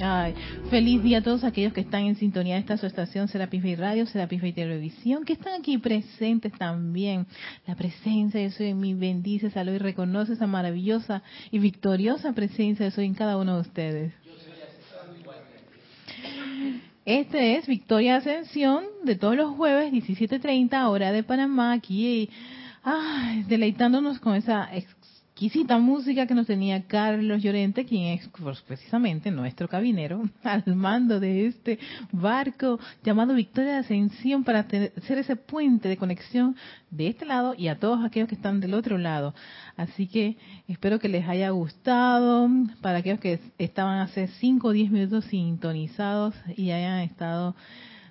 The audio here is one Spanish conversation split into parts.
Ay, feliz día a todos aquellos que están en sintonía de esta su estación Serapis Bay Radio, Serapis Bay Televisión, que están aquí presentes también. La presencia de Soy en mí bendice, salud y reconoce esa maravillosa y victoriosa presencia de Soy en cada uno de ustedes. Este es Victoria Ascensión de todos los jueves, 17.30, hora de Panamá, aquí ay, deleitándonos con esa exquisita música que nos tenía Carlos Llorente, quien es pues, precisamente nuestro cabinero al mando de este barco llamado Victoria de Ascensión para ser ese puente de conexión de este lado y a todos aquellos que están del otro lado. Así que espero que les haya gustado, para aquellos que estaban hace 5 o 10 minutos sintonizados y hayan estado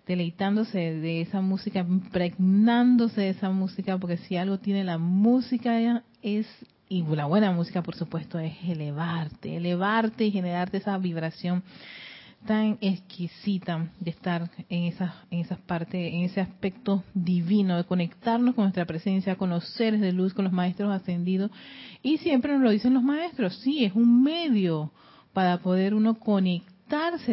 deleitándose de esa música, impregnándose de esa música, porque si algo tiene la música es y la buena música, por supuesto, es elevarte, elevarte y generarte esa vibración tan exquisita de estar en esas en esas partes, en ese aspecto divino, de conectarnos con nuestra presencia, con los seres de luz, con los maestros ascendidos. Y siempre nos lo dicen los maestros, sí, es un medio para poder uno conectar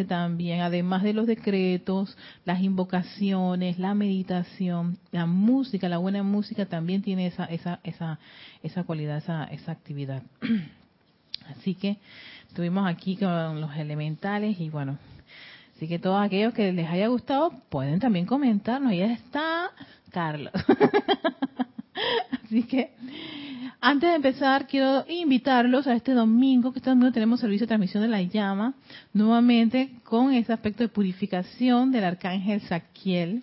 también, además de los decretos, las invocaciones, la meditación, la música, la buena música también tiene esa, esa, esa, esa cualidad, esa, esa actividad. Así que estuvimos aquí con los elementales y bueno, así que todos aquellos que les haya gustado pueden también comentarnos. Ahí está Carlos. así que antes de empezar, quiero invitarlos a este domingo, que este domingo tenemos servicio de transmisión de la llama, nuevamente con ese aspecto de purificación del arcángel Saquiel.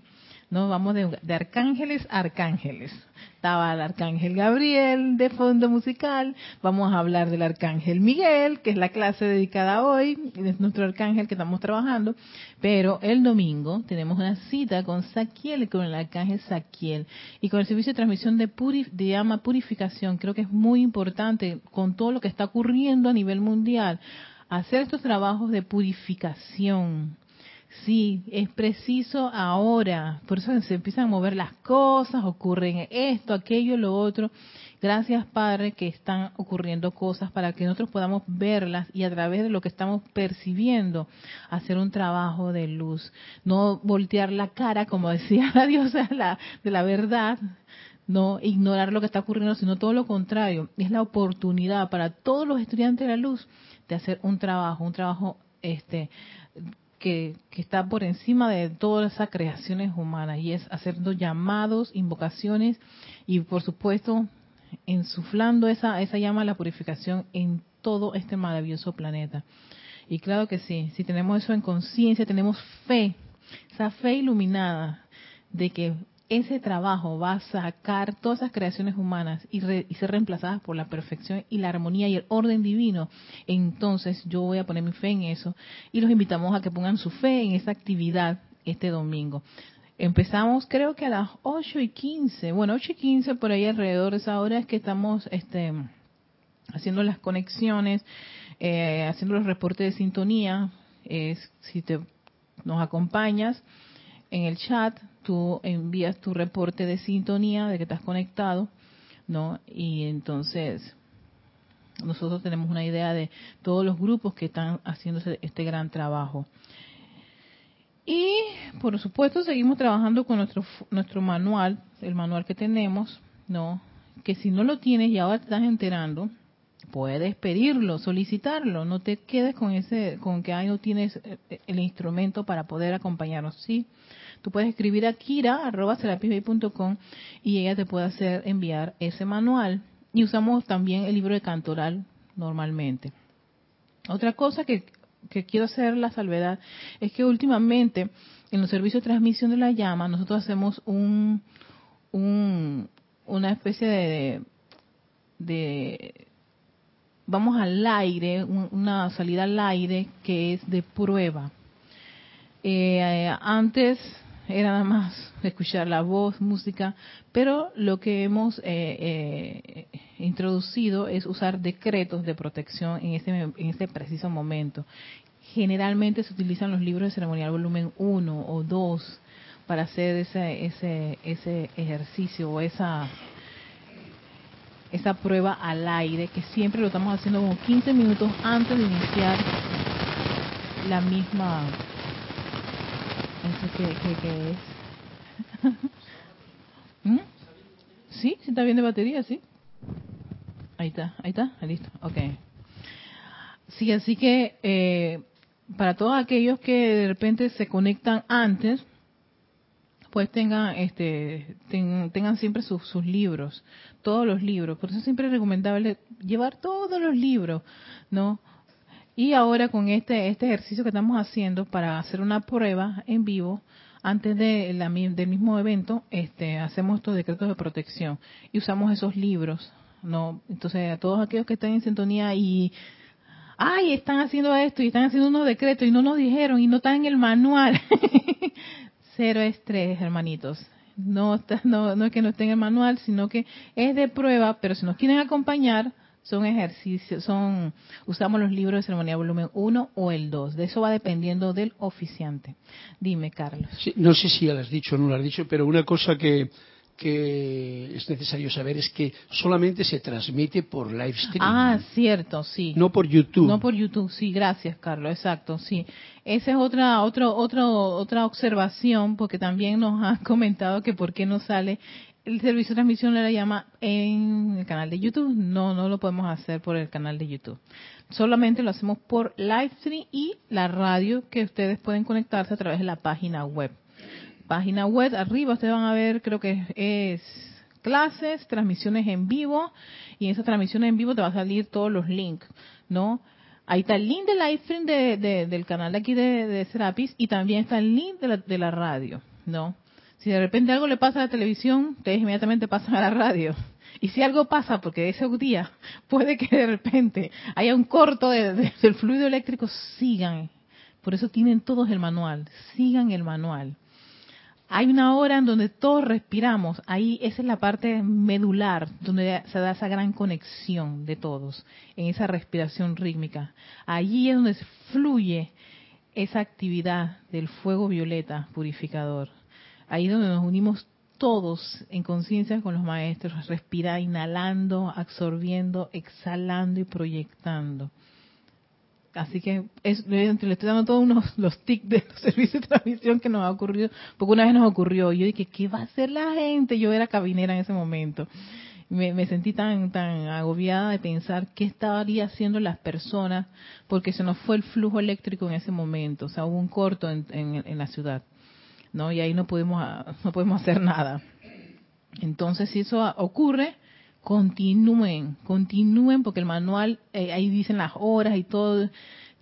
¿no? Vamos de, de, arcángeles a arcángeles. Estaba el arcángel Gabriel de fondo musical. Vamos a hablar del arcángel Miguel, que es la clase dedicada hoy, es nuestro arcángel que estamos trabajando. Pero el domingo tenemos una cita con Saquiel, con el arcángel Saquiel. Y con el servicio de transmisión de, de llama purificación, creo que es muy importante con todo lo que está ocurriendo a nivel mundial, hacer estos trabajos de purificación Sí, es preciso ahora. Por eso se empiezan a mover las cosas, ocurren esto, aquello, lo otro. Gracias, Padre, que están ocurriendo cosas para que nosotros podamos verlas y a través de lo que estamos percibiendo hacer un trabajo de luz. No voltear la cara, como decía la diosa de la verdad, no ignorar lo que está ocurriendo, sino todo lo contrario. Es la oportunidad para todos los estudiantes de la luz de hacer un trabajo, un trabajo este que, está por encima de todas esas creaciones humanas y es haciendo llamados, invocaciones y por supuesto ensuflando esa, esa llama de la purificación en todo este maravilloso planeta. Y claro que sí, si tenemos eso en conciencia, tenemos fe, esa fe iluminada de que ese trabajo va a sacar todas esas creaciones humanas y, ser reemplazadas por la perfección y la armonía y el orden divino, entonces yo voy a poner mi fe en eso y los invitamos a que pongan su fe en esa actividad este domingo. Empezamos creo que a las 8 y 15, bueno, 8 y 15 por ahí alrededor de esa hora es que estamos este, haciendo las conexiones, eh, haciendo los reportes de sintonía, es, si te nos acompañas en el chat, tú envías tu reporte de sintonía de que estás conectado, ¿no? Y entonces nosotros tenemos una idea de todos los grupos que están haciendo este gran trabajo. Y por supuesto seguimos trabajando con nuestro nuestro manual, el manual que tenemos, ¿no? Que si no lo tienes y ahora te estás enterando, puedes pedirlo, solicitarlo, no te quedes con ese con que ahí no tienes el instrumento para poder acompañarnos, sí Tú puedes escribir a kira.com y ella te puede hacer enviar ese manual. Y usamos también el libro de Cantoral normalmente. Otra cosa que, quiero hacer la salvedad es que últimamente en los servicios de transmisión de la llama nosotros hacemos un, una especie de, de vamos al aire, una salida al aire que es de prueba. Eh, antes era nada más escuchar la voz, música, pero lo que hemos eh, eh, introducido es usar decretos de protección en este, en este preciso momento. Generalmente se utilizan los libros de ceremonial volumen 1 o 2 para hacer ese, ese, ese ejercicio o esa esa prueba al aire, que siempre lo estamos haciendo como 15 minutos antes de iniciar la misma... ¿Eso qué, es? ¿Mm? ¿Sí? ¿Sí está bien de batería? ¿Sí? Ahí está, ahí está, listo, ok. Sí, así que eh, para todos aquellos que de repente se conectan antes, pues tengan este tengan siempre sus, sus, libros, todos los libros. Por eso siempre es recomendable llevar todos los libros, ¿no? Y ahora con este este ejercicio que estamos haciendo para hacer una prueba en vivo antes de la, del mismo evento, este hacemos estos decretos de protección y usamos esos libros, ¿no? Entonces a todos aquellos que están en sintonía y ay, están haciendo esto y están haciendo unos decretos y no nos dijeron y no están en el manual. Cero estrés, hermanitos. No, no, no es que no esté en el manual, sino que es de prueba, pero si nos quieren acompañar, son ejercicios, son, usamos los libros de ceremonia volumen 1 o el 2. De eso va dependiendo del oficiante. Dime, Carlos. no sé si ya lo has dicho o no lo has dicho, pero una cosa que, que es necesario saber es que solamente se transmite por live stream. Ah, cierto, sí. No por YouTube. No por YouTube, sí, gracias, Carlos, exacto, sí. Esa es otra otra otra otra observación porque también nos han comentado que por qué no sale el servicio de transmisión le la llama en el canal de YouTube. No, no lo podemos hacer por el canal de YouTube. Solamente lo hacemos por live stream y la radio que ustedes pueden conectarse a través de la página web página web, arriba ustedes van a ver, creo que es clases, transmisiones en vivo, y en esas transmisiones en vivo te va a salir todos los links, ¿no? Ahí está el link del live stream de, del canal de aquí de, Serapis y también está el link de la, de la radio, ¿no? Si de repente algo le pasa a la televisión, ustedes inmediatamente pasan a la radio. Y si algo pasa, porque ese día puede que de repente haya un corto del fluido eléctrico, sigan. Por eso tienen todos el manual, sigan el manual. Hay una hora en donde todos respiramos, ahí esa es la parte medular, donde se da esa gran conexión de todos, en esa respiración rítmica. Allí es donde fluye esa actividad del fuego violeta purificador. Ahí donde nos unimos todos en conciencia con los maestros, respirar, inhalando, absorbiendo, exhalando y proyectando. Así que es, le estoy dando todos unos, los tics de los servicios de transmisión que nos ha ocurrido, porque una vez nos ocurrió, yo dije, ¿qué va a hacer la gente? Yo era cabinera en ese momento. Me, me sentí tan, tan agobiada de pensar qué estaría haciendo las personas, porque se nos fue el flujo eléctrico en ese momento, o sea, hubo un corto en, en la ciudad, ¿no? Y ahí no pudimos, no podemos hacer nada. Entonces, si eso ocurre, continúen, continúen porque el manual, eh, ahí dicen las horas y todo,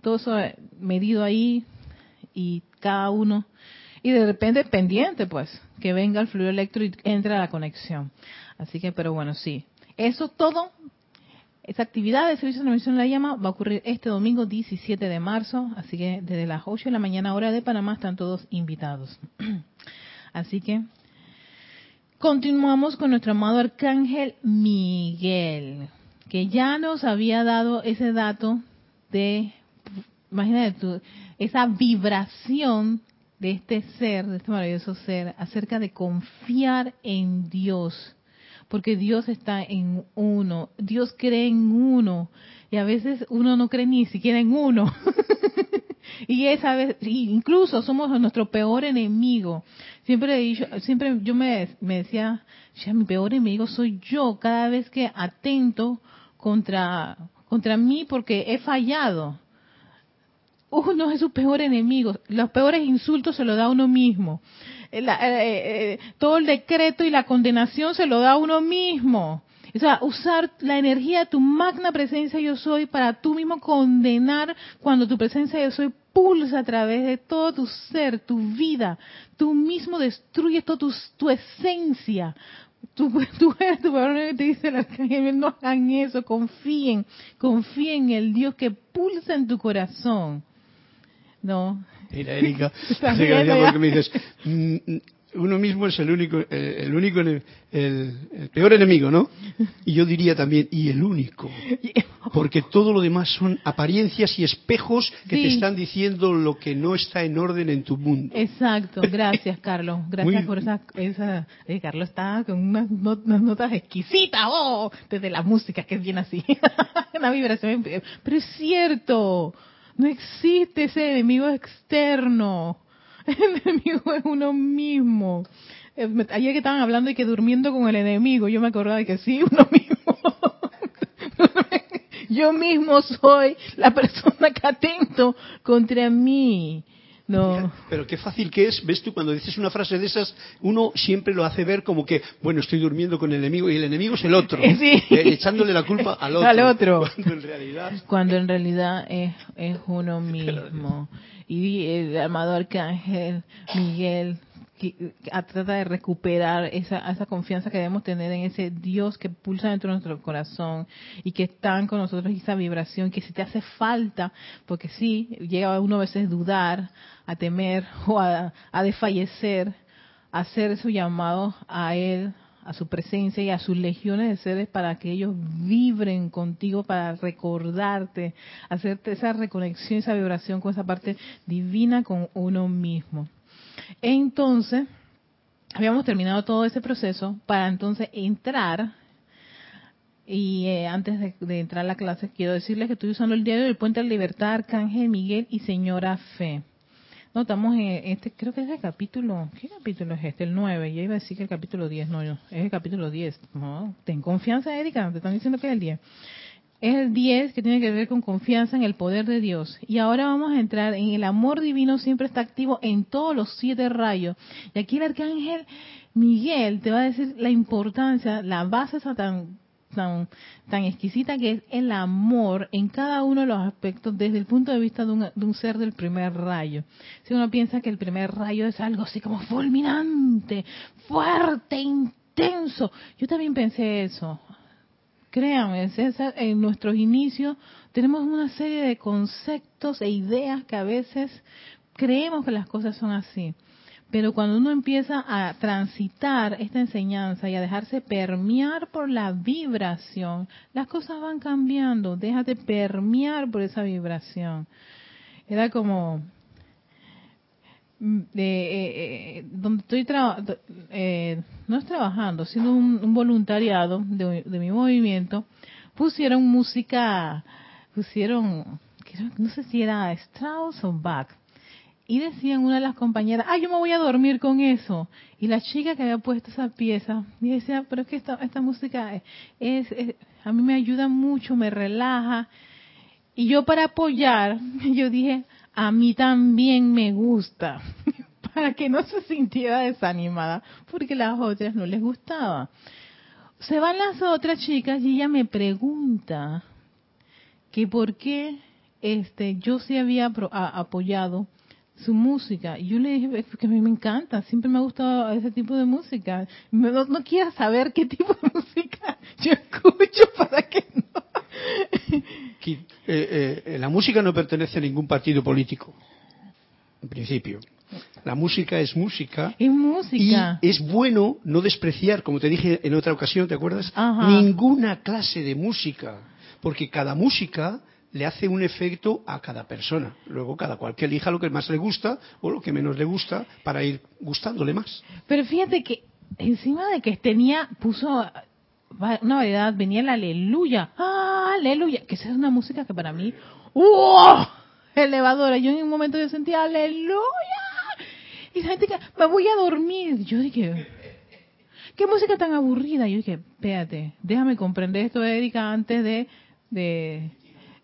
todo eso medido ahí y cada uno, y de repente pendiente pues, que venga el fluido eléctrico y entre a la conexión. Así que, pero bueno, sí, eso todo, esa actividad de servicio de transmisión la llama va a ocurrir este domingo 17 de marzo, así que desde las 8 de la mañana hora de Panamá están todos invitados. Así que Continuamos con nuestro amado arcángel Miguel, que ya nos había dado ese dato de, imagínate tú, esa vibración de este ser, de este maravilloso ser, acerca de confiar en Dios, porque Dios está en uno, Dios cree en uno, y a veces uno no cree ni siquiera en uno. y esa vez, incluso somos nuestro peor enemigo. Siempre he dicho, siempre yo me, me decía, ya mi peor enemigo soy yo, cada vez que atento contra, contra mí porque he fallado. Uno es su peor enemigo. Los peores insultos se los da uno mismo. Eh, eh, eh, todo el decreto y la condenación se lo da uno mismo. O sea, usar la energía de tu magna presencia yo soy para tú mismo condenar cuando tu presencia yo soy pulsa a través de todo tu ser, tu vida. Tú mismo destruyes toda tu, esencia. Tú, tú eres tu te dice el arcángel, no hagan eso, confíen, confíen en el Dios que pulsa en tu corazón. No. Mira, Erika, porque me dices, mm, mm, uno mismo es el único, el, único, el, el, peor enemigo, ¿no? Y yo diría también, y el único. Porque todo lo demás son apariencias y espejos que te están diciendo lo que no está en orden en tu mundo. Exacto, gracias Carlos, gracias por esa, esa eh, Carlos está con unas, notas exquisitas, oh, desde la música que es bien así, una vibración, pero es cierto, no existe ese enemigo externo el enemigo es uno mismo. Ayer que estaban hablando y que durmiendo con el enemigo, yo me acordaba de que sí, uno mismo. yo mismo soy la persona que atento contra mí. No. Pero qué fácil que es, ves tú, cuando dices una frase de esas, uno siempre lo hace ver como que, bueno, estoy durmiendo con el enemigo y el enemigo es el otro, eh, echándole la culpa al otro. Al otro. Cuando en realidad, cuando en realidad es, es uno mismo y el amado arcángel Miguel que, trata de recuperar esa, esa confianza que debemos tener en ese Dios que pulsa dentro de nuestro corazón y que están con nosotros esa vibración que si te hace falta, porque sí, llega uno a veces a dudar, a temer o a, a desfallecer, hacer su llamado a Él, a su presencia y a sus legiones de seres para que ellos vibren contigo, para recordarte, hacerte esa reconexión, esa vibración con esa parte divina con uno mismo. Entonces, habíamos terminado todo ese proceso para entonces entrar y eh, antes de, entrar a la clase, quiero decirles que estoy usando el diario del Puente de la Libertad, Arcángel Miguel y Señora Fe. No, estamos en este, creo que es el capítulo, ¿qué capítulo es este? El 9, ya iba a decir que el capítulo 10, no, es el capítulo 10. No, ten confianza, Erika, te están diciendo que es el 10. Es el 10 que tiene que ver con confianza en el poder de Dios. Y ahora vamos a entrar en el amor divino, siempre está activo en todos los siete rayos. Y aquí el arcángel Miguel te va a decir la importancia, la base esa tan tan, tan exquisita que es el amor en cada uno de los aspectos desde el punto de vista de un, de un ser del primer rayo. Si uno piensa que el primer rayo es algo así como fulminante, fuerte, intenso, yo también pensé eso. Créanme, en nuestros inicios tenemos una serie de conceptos e ideas que a veces creemos que las cosas son así. Pero cuando uno empieza a transitar esta enseñanza y a dejarse permear por la vibración, las cosas van cambiando. Déjate permear por esa vibración. Era como eh, eh, donde estoy eh, no es trabajando, sino un, voluntariado de, mi movimiento, pusieron música, pusieron, no sé si era Strauss o Bach, y decían una de las compañeras, ah, yo me voy a dormir con eso. Y la chica que había puesto esa pieza, y decía, pero es que esta, esta música es, a mí me ayuda mucho, me relaja. Y yo para apoyar, yo dije, a mí también me gusta, para que no se sintiera desanimada, porque las otras no les gustaba. Se van las otras chicas y ella me pregunta que por qué este, yo sí había apoyado su música. Y yo le dije, que a mí me encanta, siempre me ha gustado ese tipo de música. No, no saber qué tipo de música yo escucho para que no. Eh, eh, la música no pertenece a ningún partido político, en principio. La música es música. Es música. Y es bueno no despreciar, como te dije en otra ocasión, ¿te acuerdas? Ninguna clase de música. Porque cada música le hace un efecto a cada persona. Luego cada cual que elija lo que más le gusta o lo que menos le gusta para ir gustándole más. Pero fíjate que encima de que tenía, puso una variedad, venía la aleluya, ¡Ah, aleluya, que esa es una música que para mí, ¡wow! elevadora. Yo en un momento yo sentía aleluya. Y la gente que me voy a dormir. Yo dije, ¿qué música tan aburrida? Yo dije, espérate, déjame comprender esto, Erika, antes de, de,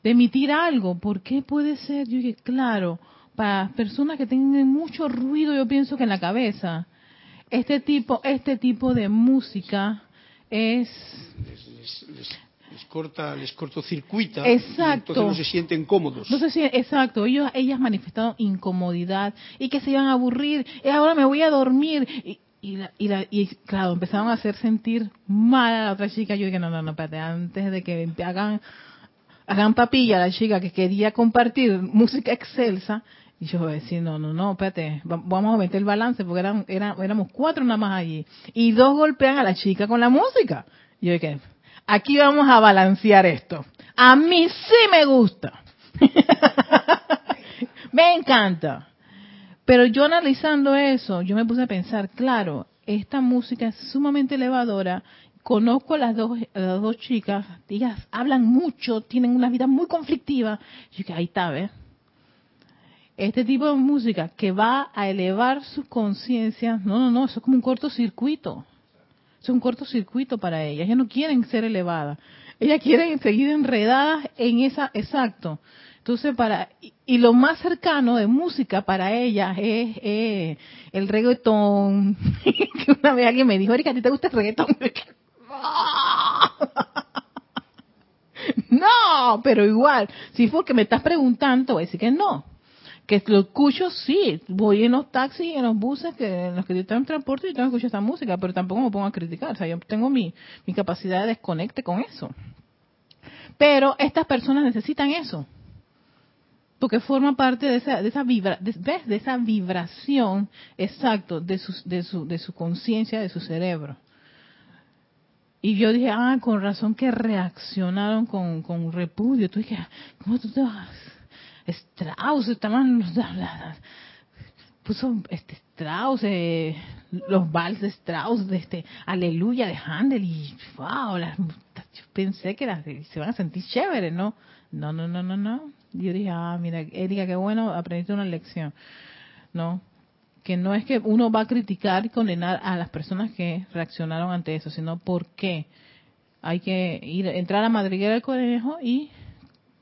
de emitir algo. ¿Por qué puede ser? Yo dije, claro, para personas que tienen mucho ruido, yo pienso que en la cabeza, este tipo, este tipo de música es les, corta, les cortocircuita, exacto. entonces no se sienten cómodos. No se exacto, ellos, ellas manifestaron incomodidad y que se iban a aburrir, y ahora me voy a dormir. Y, y, y, la, y, claro, empezaron a hacer sentir mal a la otra chica. Yo dije, no, no, no, espérate, antes de que hagan hagan papilla la chica que quería compartir música excelsa, Y yo voy a decir, no, no, no, espérate, vamos a meter el balance porque eran, eran, éramos cuatro nada más allí. Y dos golpean a la chica con la música. Y yo dije, aquí vamos a balancear esto. A mí sí me gusta. me encanta. Pero yo analizando eso, yo me puse a pensar, claro, esta música es sumamente elevadora. Conozco a las dos, las dos chicas, ellas hablan mucho, tienen una vida muy conflictiva. Y que ahí está, ¿ves? Este tipo de música que va a elevar sus conciencias, no, no, no, eso es como un cortocircuito. Es un cortocircuito para ellas. Ellas no quieren ser elevadas. Ellas quieren seguir enredadas en esa, exacto. Entonces, para, y, lo más cercano de música para ellas es el reggaetón. una vez alguien me dijo, Erika, ¿a ti te gusta el reggaetón? no, pero igual, si fue que me estás preguntando, voy a decir que no. Que lo escucho, sí, voy en los taxis, en los buses, que en los que yo tengo transporte y tengo que escuchar esta música, pero tampoco me pongo a criticar. O sea, yo tengo mi, mi capacidad de desconecte con eso. Pero estas personas necesitan eso porque forma parte de esa, de esa vibra, de, De esa vibración, exacto, de su, de su, de su conciencia, de su cerebro. Y yo dije, ah, con razón que reaccionaron con, con repudio. Tú dije, ¿cómo tú te vas? Strauss, estaban puso este Strauss, eh, los valses Strauss, de este Aleluya de Handel y wow, yo pensé que se van a sentir chéveres, ¿no? No, no, no, no, no yo dije, ah, mira, Erika, qué bueno, aprendiste una lección. ¿No? Que no es que uno va a criticar y condenar a las personas que reaccionaron ante eso, sino por qué. Hay que ir, entrar a madriguera del conejo y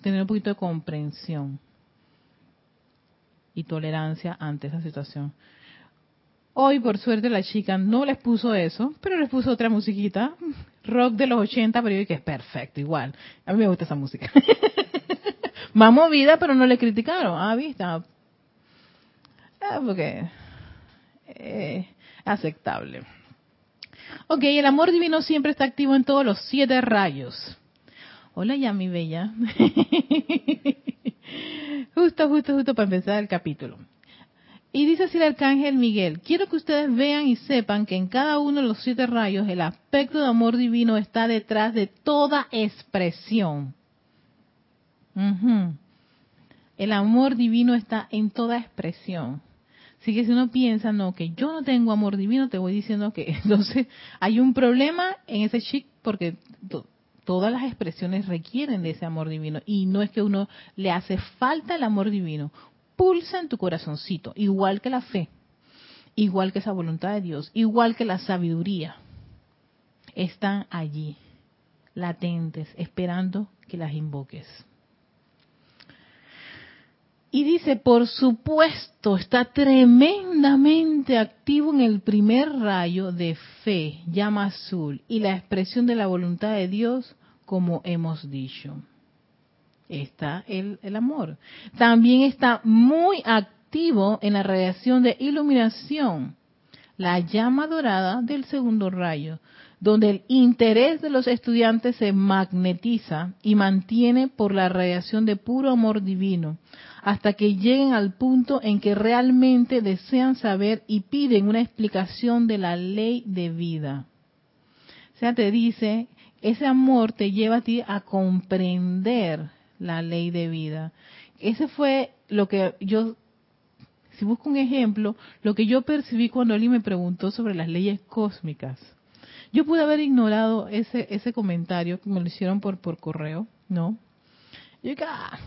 tener un poquito de comprensión y tolerancia ante esa situación. Hoy, por suerte, la chica no les puso eso, pero les puso otra musiquita, rock de los 80, pero yo que es perfecto, igual. A mí me gusta esa música. más movida, pero no le criticaron. Ah, vista. Ah, porque eh, aceptable. Ok, el amor divino siempre está activo en todos los siete rayos. Hola ya, mi bella. justo, justo, justo para empezar el capítulo. Y dice así el arcángel Miguel, quiero que ustedes vean y sepan que en cada uno de los siete rayos el aspecto de amor divino está detrás de toda expresión. El amor divino está en toda expresión. Así que si uno piensa, no, que yo no tengo amor divino, te voy diciendo que entonces hay un problema en ese chic porque todas las expresiones requieren de ese amor divino. Y no es que uno le hace falta el amor divino. Pulsa en tu corazoncito, igual que la fe, igual que esa voluntad de Dios, igual que la sabiduría. Están allí, latentes, esperando que las invoques. Y dice, por supuesto, está tremendamente activo en el primer rayo de fe, llama azul, y la expresión de la voluntad de Dios, como hemos dicho. Está el, el amor. También está muy activo en la radiación de iluminación, la llama dorada del segundo rayo, donde el interés de los estudiantes se magnetiza y mantiene por la radiación de puro amor divino hasta que lleguen al punto en que realmente desean saber y piden una explicación de la ley de vida. O sea, te dice, ese amor te lleva a ti a comprender la ley de vida. Ese fue lo que yo, si busco un ejemplo, lo que yo percibí cuando alguien me preguntó sobre las leyes cósmicas. Yo pude haber ignorado ese, ese comentario que me lo hicieron por, por correo, ¿no? Yo dije, ah,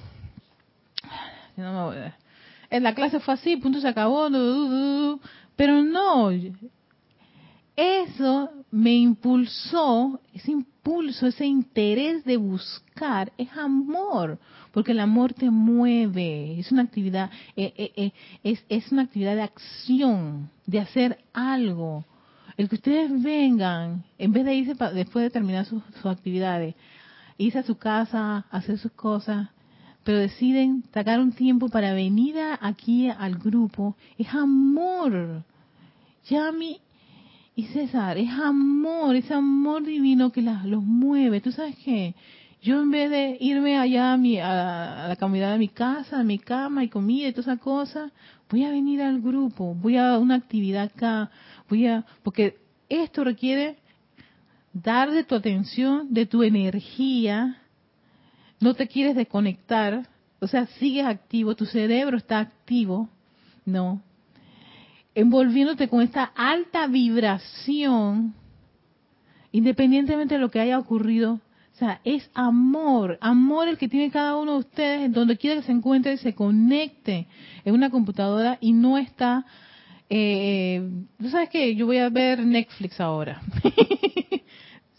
en la clase fue así, punto se acabó, pero no, eso me impulsó, ese impulso, ese interés de buscar, es amor, porque el amor te mueve, es una actividad, eh, eh, eh, es, es una actividad de acción, de hacer algo. El que ustedes vengan, en vez de irse después de terminar sus, sus actividades, irse a su casa, hacer sus cosas, pero deciden sacar un tiempo para venir aquí al grupo, es amor. Yami y César, es amor, es amor divino que los mueve. ¿Tú sabes qué? Yo en vez de irme allá a, mi, a, la comunidad de mi casa, a mi cama y comida y toda esa cosa, voy a venir al grupo, voy a una actividad acá, voy a, porque esto requiere dar de tu atención, de tu energía, no te quieres desconectar, o sea, sigues activo, tu cerebro está activo, no, envolviéndote con esta alta vibración, independientemente de lo que haya ocurrido. O sea, es amor, amor el que tiene cada uno de ustedes, en donde quiera que se encuentre, se conecte en una computadora y no está... Eh, ¿Tú sabes qué? Yo voy a ver Netflix ahora.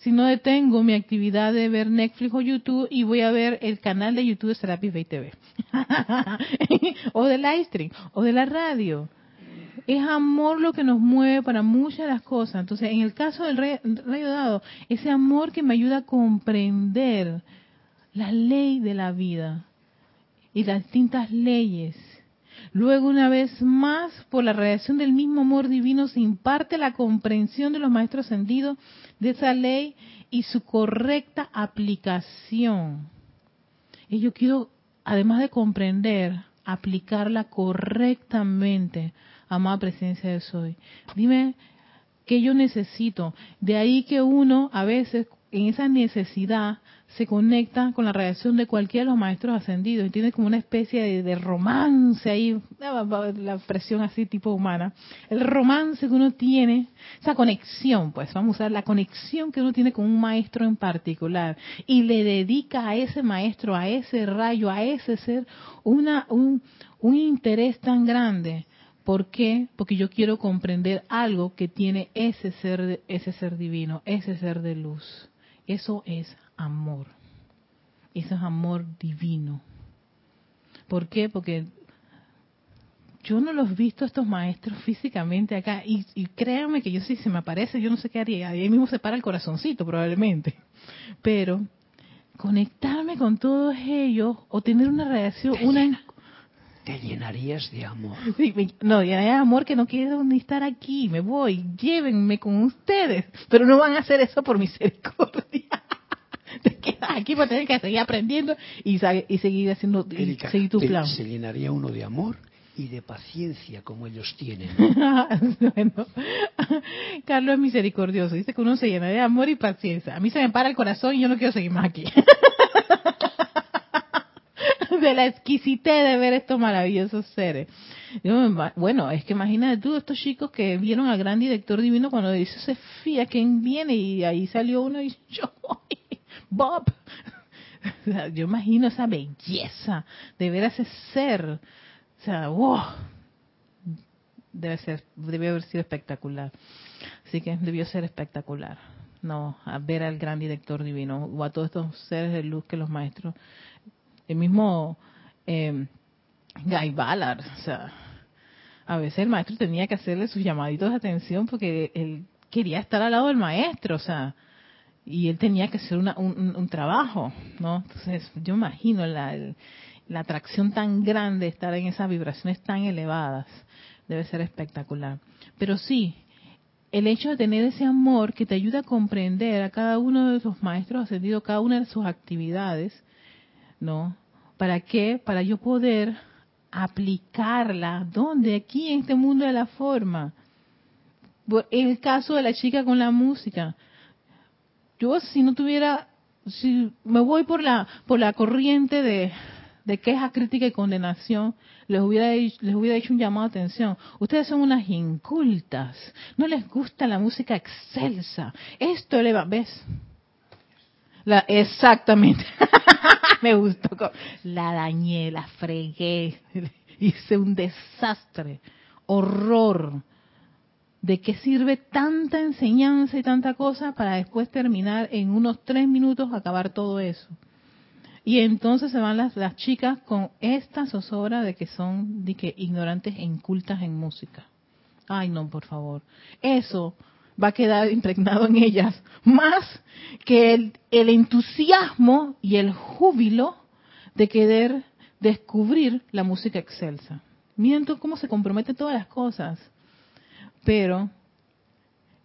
si no detengo mi actividad de ver Netflix o YouTube y voy a ver el canal de YouTube de Serapis Bay TV. o de Livestream, o de la radio. Es amor lo que nos mueve para muchas de las cosas. Entonces, en el caso del rayo dado, ese amor que me ayuda a comprender la ley de la vida y las distintas leyes. Luego, una vez más, por la radiación del mismo amor divino, se imparte la comprensión de los maestros ascendidos de esa ley y su correcta aplicación. Y yo quiero, además de comprender, aplicarla correctamente amada presencia de soy. Dime qué yo necesito. De ahí que uno a veces en esa necesidad se conecta con la radiación de cualquiera de los maestros ascendidos y tiene como una especie de, romance ahí, la presión así tipo humana, el romance que uno tiene, esa conexión, pues vamos a usar la conexión que uno tiene con un maestro en particular y le dedica a ese maestro, a ese rayo, a ese ser, una, un, un interés tan grande ¿Por qué? Porque yo quiero comprender algo que tiene ese ser, ese ser divino, ese ser de luz. Eso es amor. Eso es amor divino. ¿Por qué? Porque yo no los he visto estos maestros físicamente acá y, créanme que yo sí se me aparece, yo no sé qué haría. Ahí mismo se para el corazoncito probablemente. Pero conectarme con todos ellos o tener una reacción, una te llenarías de amor. no, llenaría de amor que no quiero ni estar aquí, me voy, llévenme con ustedes, pero no van a hacer eso por misericordia. Quedas aquí para tener que seguir aprendiendo y, y seguir haciendo seguir tu plan. Se llenaría uno de amor y de paciencia como ellos tienen. bueno, Carlos es misericordioso, dice que uno se llena de amor y paciencia. A mí se me para el corazón y yo no quiero seguir más aquí. de la exquisitez de ver estos maravillosos seres. bueno, es que imagínate tú, estos chicos que vieron al gran director divino cuando dice Sofía, ¿quién viene? Y ahí salió uno y yo, Bob. Yo imagino esa belleza de ver a ese ser. O sea, wow. Debe ser, debe haber sido espectacular. Así que debió ser espectacular. No, a ver al gran director divino o a todos estos seres de luz que los maestros el mismo eh, Guy Ballard, o sea, a veces el maestro tenía que hacerle sus llamaditos de atención porque él quería estar al lado del maestro, o sea, y él tenía que hacer un, trabajo, ¿no? Entonces, yo imagino la, atracción tan grande de estar en esas vibraciones tan elevadas, debe ser espectacular. Pero sí, el hecho de tener ese amor que te ayuda a comprender a cada uno de esos maestros ascendidos, cada una de sus actividades, ¿no? ¿Para qué? Para yo poder aplicarla. ¿Dónde? Aquí en este mundo de la forma. El caso de la chica con la música. Yo si no tuviera, si me voy por la, por la corriente de, de queja, crítica y condenación, les hubiera, les hubiera hecho un llamado de atención. Ustedes son unas incultas, no les gusta la música excelsa. Esto eleva, ¿ves? Exactamente. Me gustó. La dañé, la fregué. Hice un desastre. Horror. ¿De qué sirve tanta enseñanza y tanta cosa para después terminar en unos tres minutos acabar todo eso? Y entonces se van las, las chicas con esta zozobra de que son de que ignorantes e incultas en música. Ay, no, por favor. Eso va a quedar impregnado en ellas, más que el, entusiasmo y el júbilo de querer descubrir la música excelsa. Miren cómo se comprometen todas las cosas. Pero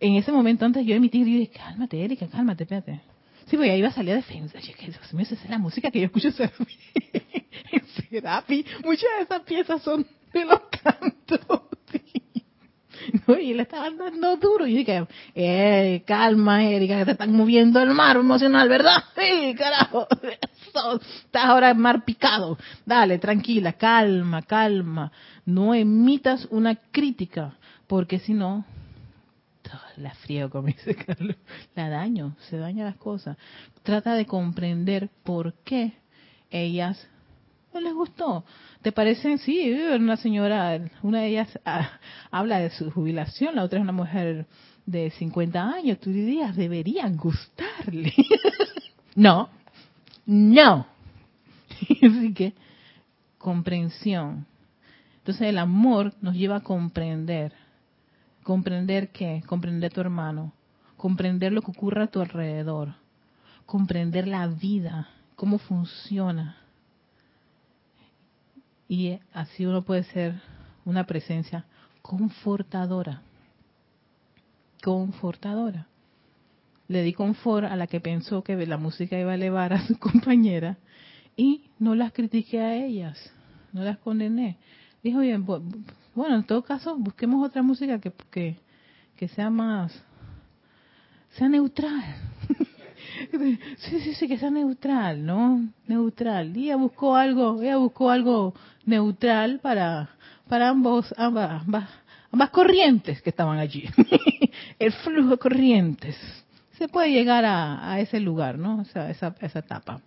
en ese momento antes yo emitir, yo dije, cálmate, Erika, cálmate, espérate. Sí, porque ahí iba a salir a defensa. Yo, que Dios mío, esa es la música que yo escucho en Serapi. Muchas de esas piezas son de los cantos. ¿no? Y le estaba dando duro. Y dije, eh, calma, Erika, que te están moviendo el mar emocional, ¿verdad? Sí, carajo. estás ahora en mar picado. Dale, tranquila, calma, calma. No emitas una crítica, porque si no, la friego, como dice Carlos, la daño, se daña las cosas. Trata de comprender por qué ellas no les gustó. ¿Te parecen? Sí, una señora, una de ellas ah, habla de su jubilación, la otra es una mujer de 50 años. Tú dirías, deberían gustarle. no, no. Así que, comprensión. Entonces el amor nos lleva a comprender. ¿Comprender qué? Comprender tu hermano. Comprender lo que ocurre a tu alrededor. Comprender la vida, cómo funciona y así uno puede ser una presencia confortadora. Confortadora. Le di confort a la que pensó que la música iba a elevar a su compañera y no las critiqué a ellas, no las condené. Dijo bien, bueno, en todo caso, busquemos otra música que, que, que sea más, sea neutral. sí, sí, sí, que sea neutral, ¿no? Neutral. Y ella buscó algo, ella buscó algo neutral para, para ambos, ambas, ambas, corrientes que estaban allí. El flujo de corrientes. Se puede llegar a, a ese lugar, ¿no? O sea, esa, esa etapa.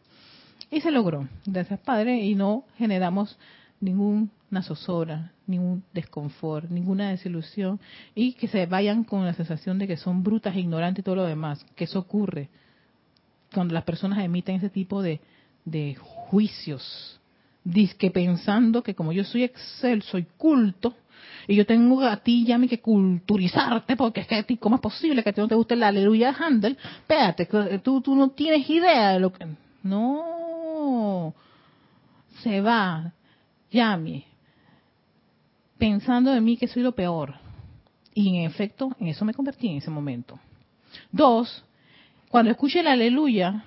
Y se logró, gracias Padre, y no generamos ninguna zozobra, ningún desconfort, ninguna desilusión, y que se vayan con la sensación de que son brutas, e ignorantes y todo lo demás, que eso ocurre cuando las personas emiten ese tipo de, de juicios, que pensando que como yo soy excelso y culto, y yo tengo a ti ya que culturizarte, porque es que a ti, ¿cómo es posible que a ti no te guste la aleluya de Handel? Espérate, tú, tú no tienes idea de lo que... No, se va, Yami, pensando de mí que soy lo peor. Y en efecto, en eso me convertí en ese momento. Dos, cuando escuche la aleluya,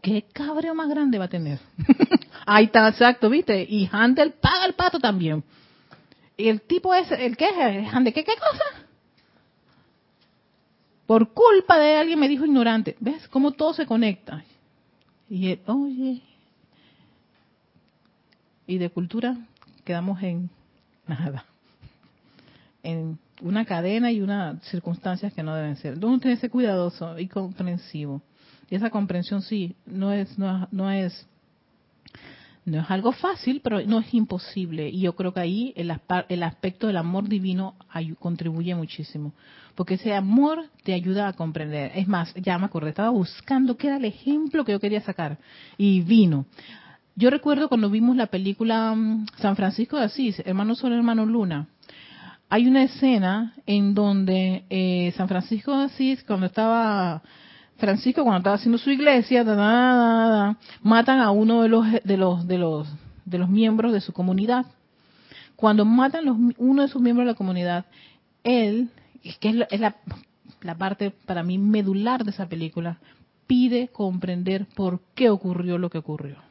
¿qué cabreo más grande va a tener? Ahí está, exacto, ¿viste? Y Handel paga el pato también. Y el tipo es, ¿el qué es? ¿Handel qué, qué cosa? Por culpa de alguien me dijo ignorante. ¿Ves cómo todo se conecta? Y él, oye. Y de cultura quedamos en nada. En una cadena y unas circunstancias que no deben ser. Entonces usted ser cuidadoso y comprensivo. Y esa comprensión sí, no es, no, no es no es algo fácil, pero no es imposible. Y yo creo que ahí el, el aspecto del amor divino contribuye muchísimo. Porque ese amor te ayuda a comprender. Es más, ya me acordé, estaba buscando qué era el ejemplo que yo quería sacar. Y vino. Yo recuerdo cuando vimos la película mm, San Francisco de Asís, Hermano Sol, Hermano Luna hay una escena en donde eh, San Francisco de Asís, cuando estaba Francisco, cuando estaba haciendo su iglesia, matan a uno de los de los de los de los miembros de su comunidad. Cuando matan los, uno de sus miembros de la comunidad, él, que es, la, la parte para mí medular de esa película, pide comprender por qué ocurrió lo que ocurrió.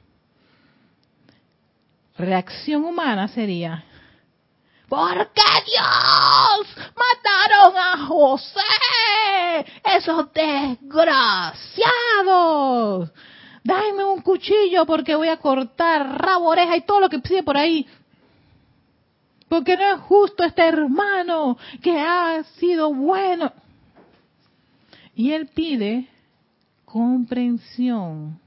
Reacción humana sería, ¿Por qué Dios mataron a José? Esos desgraciados. Dame un cuchillo porque voy a cortar rabo, oreja y todo lo que pide por ahí. Porque no es justo este hermano que ha sido bueno. Y él pide comprensión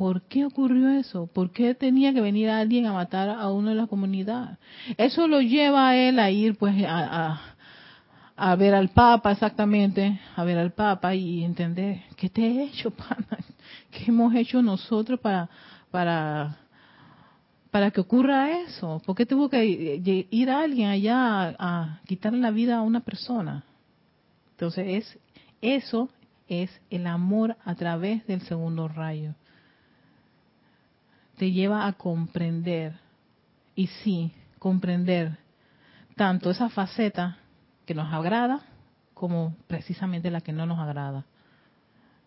¿Por qué ocurrió eso? ¿Por qué tenía que venir alguien a matar a uno de la comunidad? Eso lo lleva a él a ir pues a, ver al Papa exactamente, a ver al Papa y entender qué te he hecho, pana, qué hemos hecho nosotros para para para que ocurra eso. ¿Por qué tuvo que ir a alguien allá a, a quitarle la vida a una persona? Entonces es eso es el amor a través del segundo rayo te lleva a comprender, y sí, comprender tanto esa faceta que nos agrada como precisamente la que no nos agrada.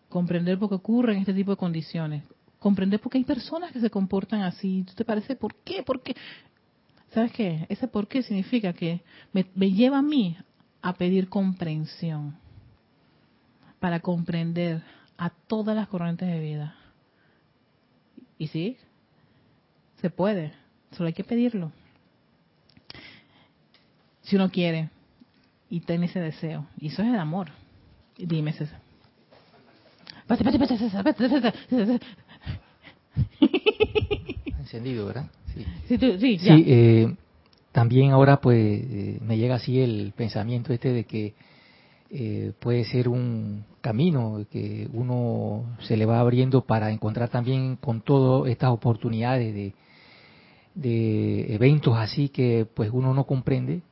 comprender por qué ocurren este tipo de condiciones, comprender por qué hay personas que se comportan así. ¿Te parece por qué? ¿Por qué? ¿Sabes qué? Ese por qué significa que me, me lleva a mí a pedir comprensión para comprender a todas las corrientes de vida. Y sí, se puede, solo hay que pedirlo. Si uno quiere y tiene ese deseo, y eso es el amor. Dime, César. Encendido, ¿verdad? Sí, sí, sí eh, también ahora pues eh, me llega así el pensamiento este de que eh, puede ser un camino que uno se le va abriendo para encontrar también con todas estas oportunidades de, de eventos así que pues uno no comprende,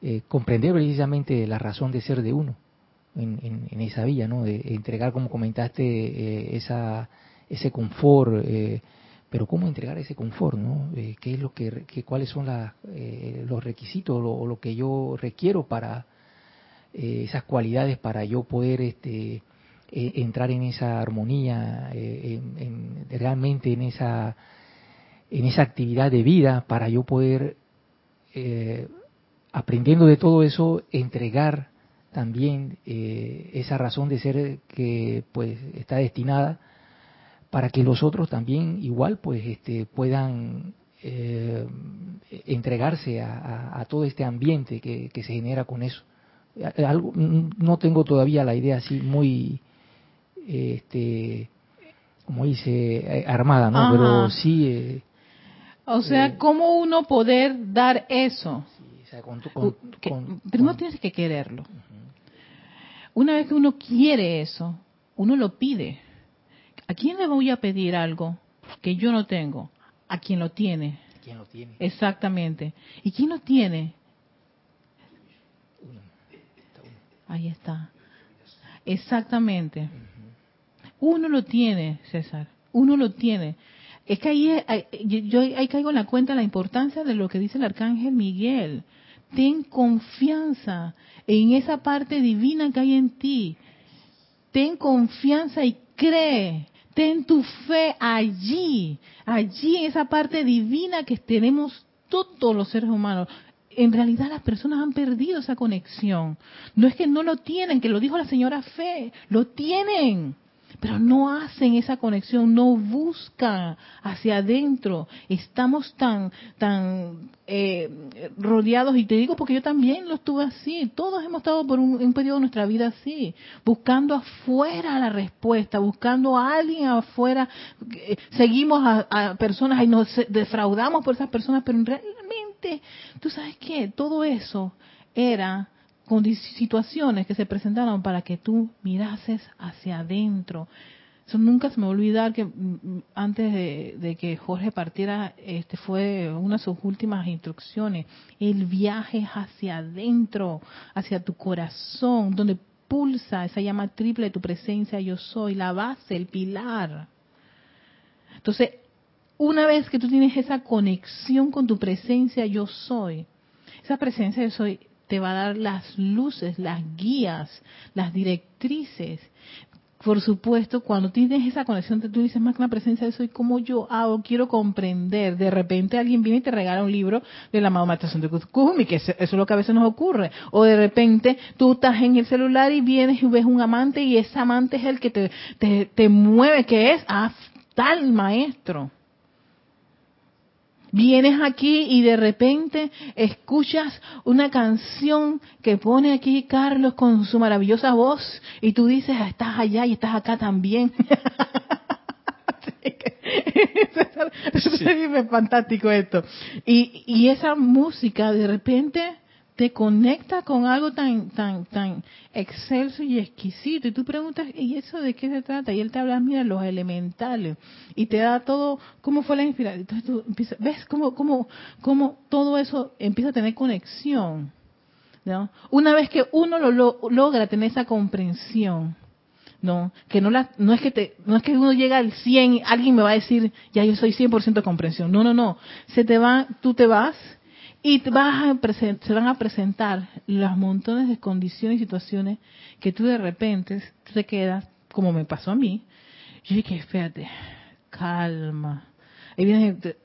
eh, comprender precisamente la razón de ser de uno en, en, esa vía, ¿no? De entregar, como comentaste, eh, esa, ese confort, pero cómo entregar ese confort, ¿no? ¿Qué es lo que, cuáles son los requisitos o lo que yo requiero para eh, esas cualidades para yo poder este, eh, entrar en esa armonía, eh, en, realmente en esa, en esa actividad de vida, para yo poder, aprendiendo de todo eso, entregar también esa razón de ser que pues está destinada para que los otros también igual pues este, puedan entregarse a, todo este ambiente que, se genera con eso. Eh, algo, no tengo todavía la idea así muy, este, como dice, eh, armada, ¿no? Pero sí. Eh, o sea, ¿cómo uno poder dar eso? primero tienes que quererlo. Una vez que uno quiere eso, uno lo pide. ¿A quién le voy a pedir algo que yo no tengo? A quien lo tiene. ¿Quién lo tiene? Exactamente. ¿Y quién lo tiene? Ahí está. Exactamente. Uno lo tiene, César. Uno lo tiene. Es que ahí, yo ahí caigo en la cuenta la importancia de lo que dice el arcángel Miguel. Ten confianza en esa parte divina que hay en ti. Ten confianza y cree. Ten tu fe allí, allí en esa parte divina que tenemos todos los seres humanos en realidad las personas han perdido esa conexión. No es que no lo tienen, que lo dijo la señora Fe, lo tienen, pero no hacen esa conexión, no buscan hacia adentro. Estamos tan, tan eh, rodeados, y te digo porque yo también lo estuve así, todos hemos estado por un, periodo de nuestra vida así, buscando afuera la respuesta, buscando a alguien afuera, eh, seguimos a, a personas y nos defraudamos por esas personas, pero realmente, tú sabes que todo eso era con situaciones que se presentaron para que tú mirases hacia adentro. Eso nunca se me va a olvidar que mm, mm, antes de, que Jorge partiera, este fue una de sus últimas instrucciones. El viaje hacia adentro, hacia tu corazón, donde pulsa esa llama triple de tu presencia yo soy, la base, el pilar. Entonces, una vez que tú tienes esa conexión con tu presencia yo soy, esa presencia yo soy te va a dar las luces, las guías, las directrices. Por supuesto, cuando tienes esa conexión, tú dices más que una presencia de soy como yo hago, quiero comprender. De repente alguien viene y te regala un libro de la amado de Kuzumi, que eso es lo que a veces nos ocurre. O de repente tú estás en el celular y vienes y ves un amante y ese amante es el que te, te, te mueve, que es ah, tal maestro. Vienes aquí y de repente escuchas una canción que pone aquí Carlos con su maravillosa voz y tú dices, ah, estás allá y estás acá también. es fantástico esto. Y, y esa música de repente te conecta con algo tan tan tan excelso y exquisito. Y tú preguntas y eso de qué se trata y él te habla mira los elementales. Y te da todo cómo fue la inspiración entonces tú empiezas, ves cómo cómo cómo todo eso empieza a tener conexión ¿no? una vez que uno lo, logra tener esa comprensión no que no la no es que te no es que uno llega al 100 alguien me va a decir ya yo soy 100% comprensión no no no. Se te va tú te vas y vas a se van a presentar los montones de condiciones y situaciones que tú de repente te quedas como me pasó a mí, yo dije, espérate, calma.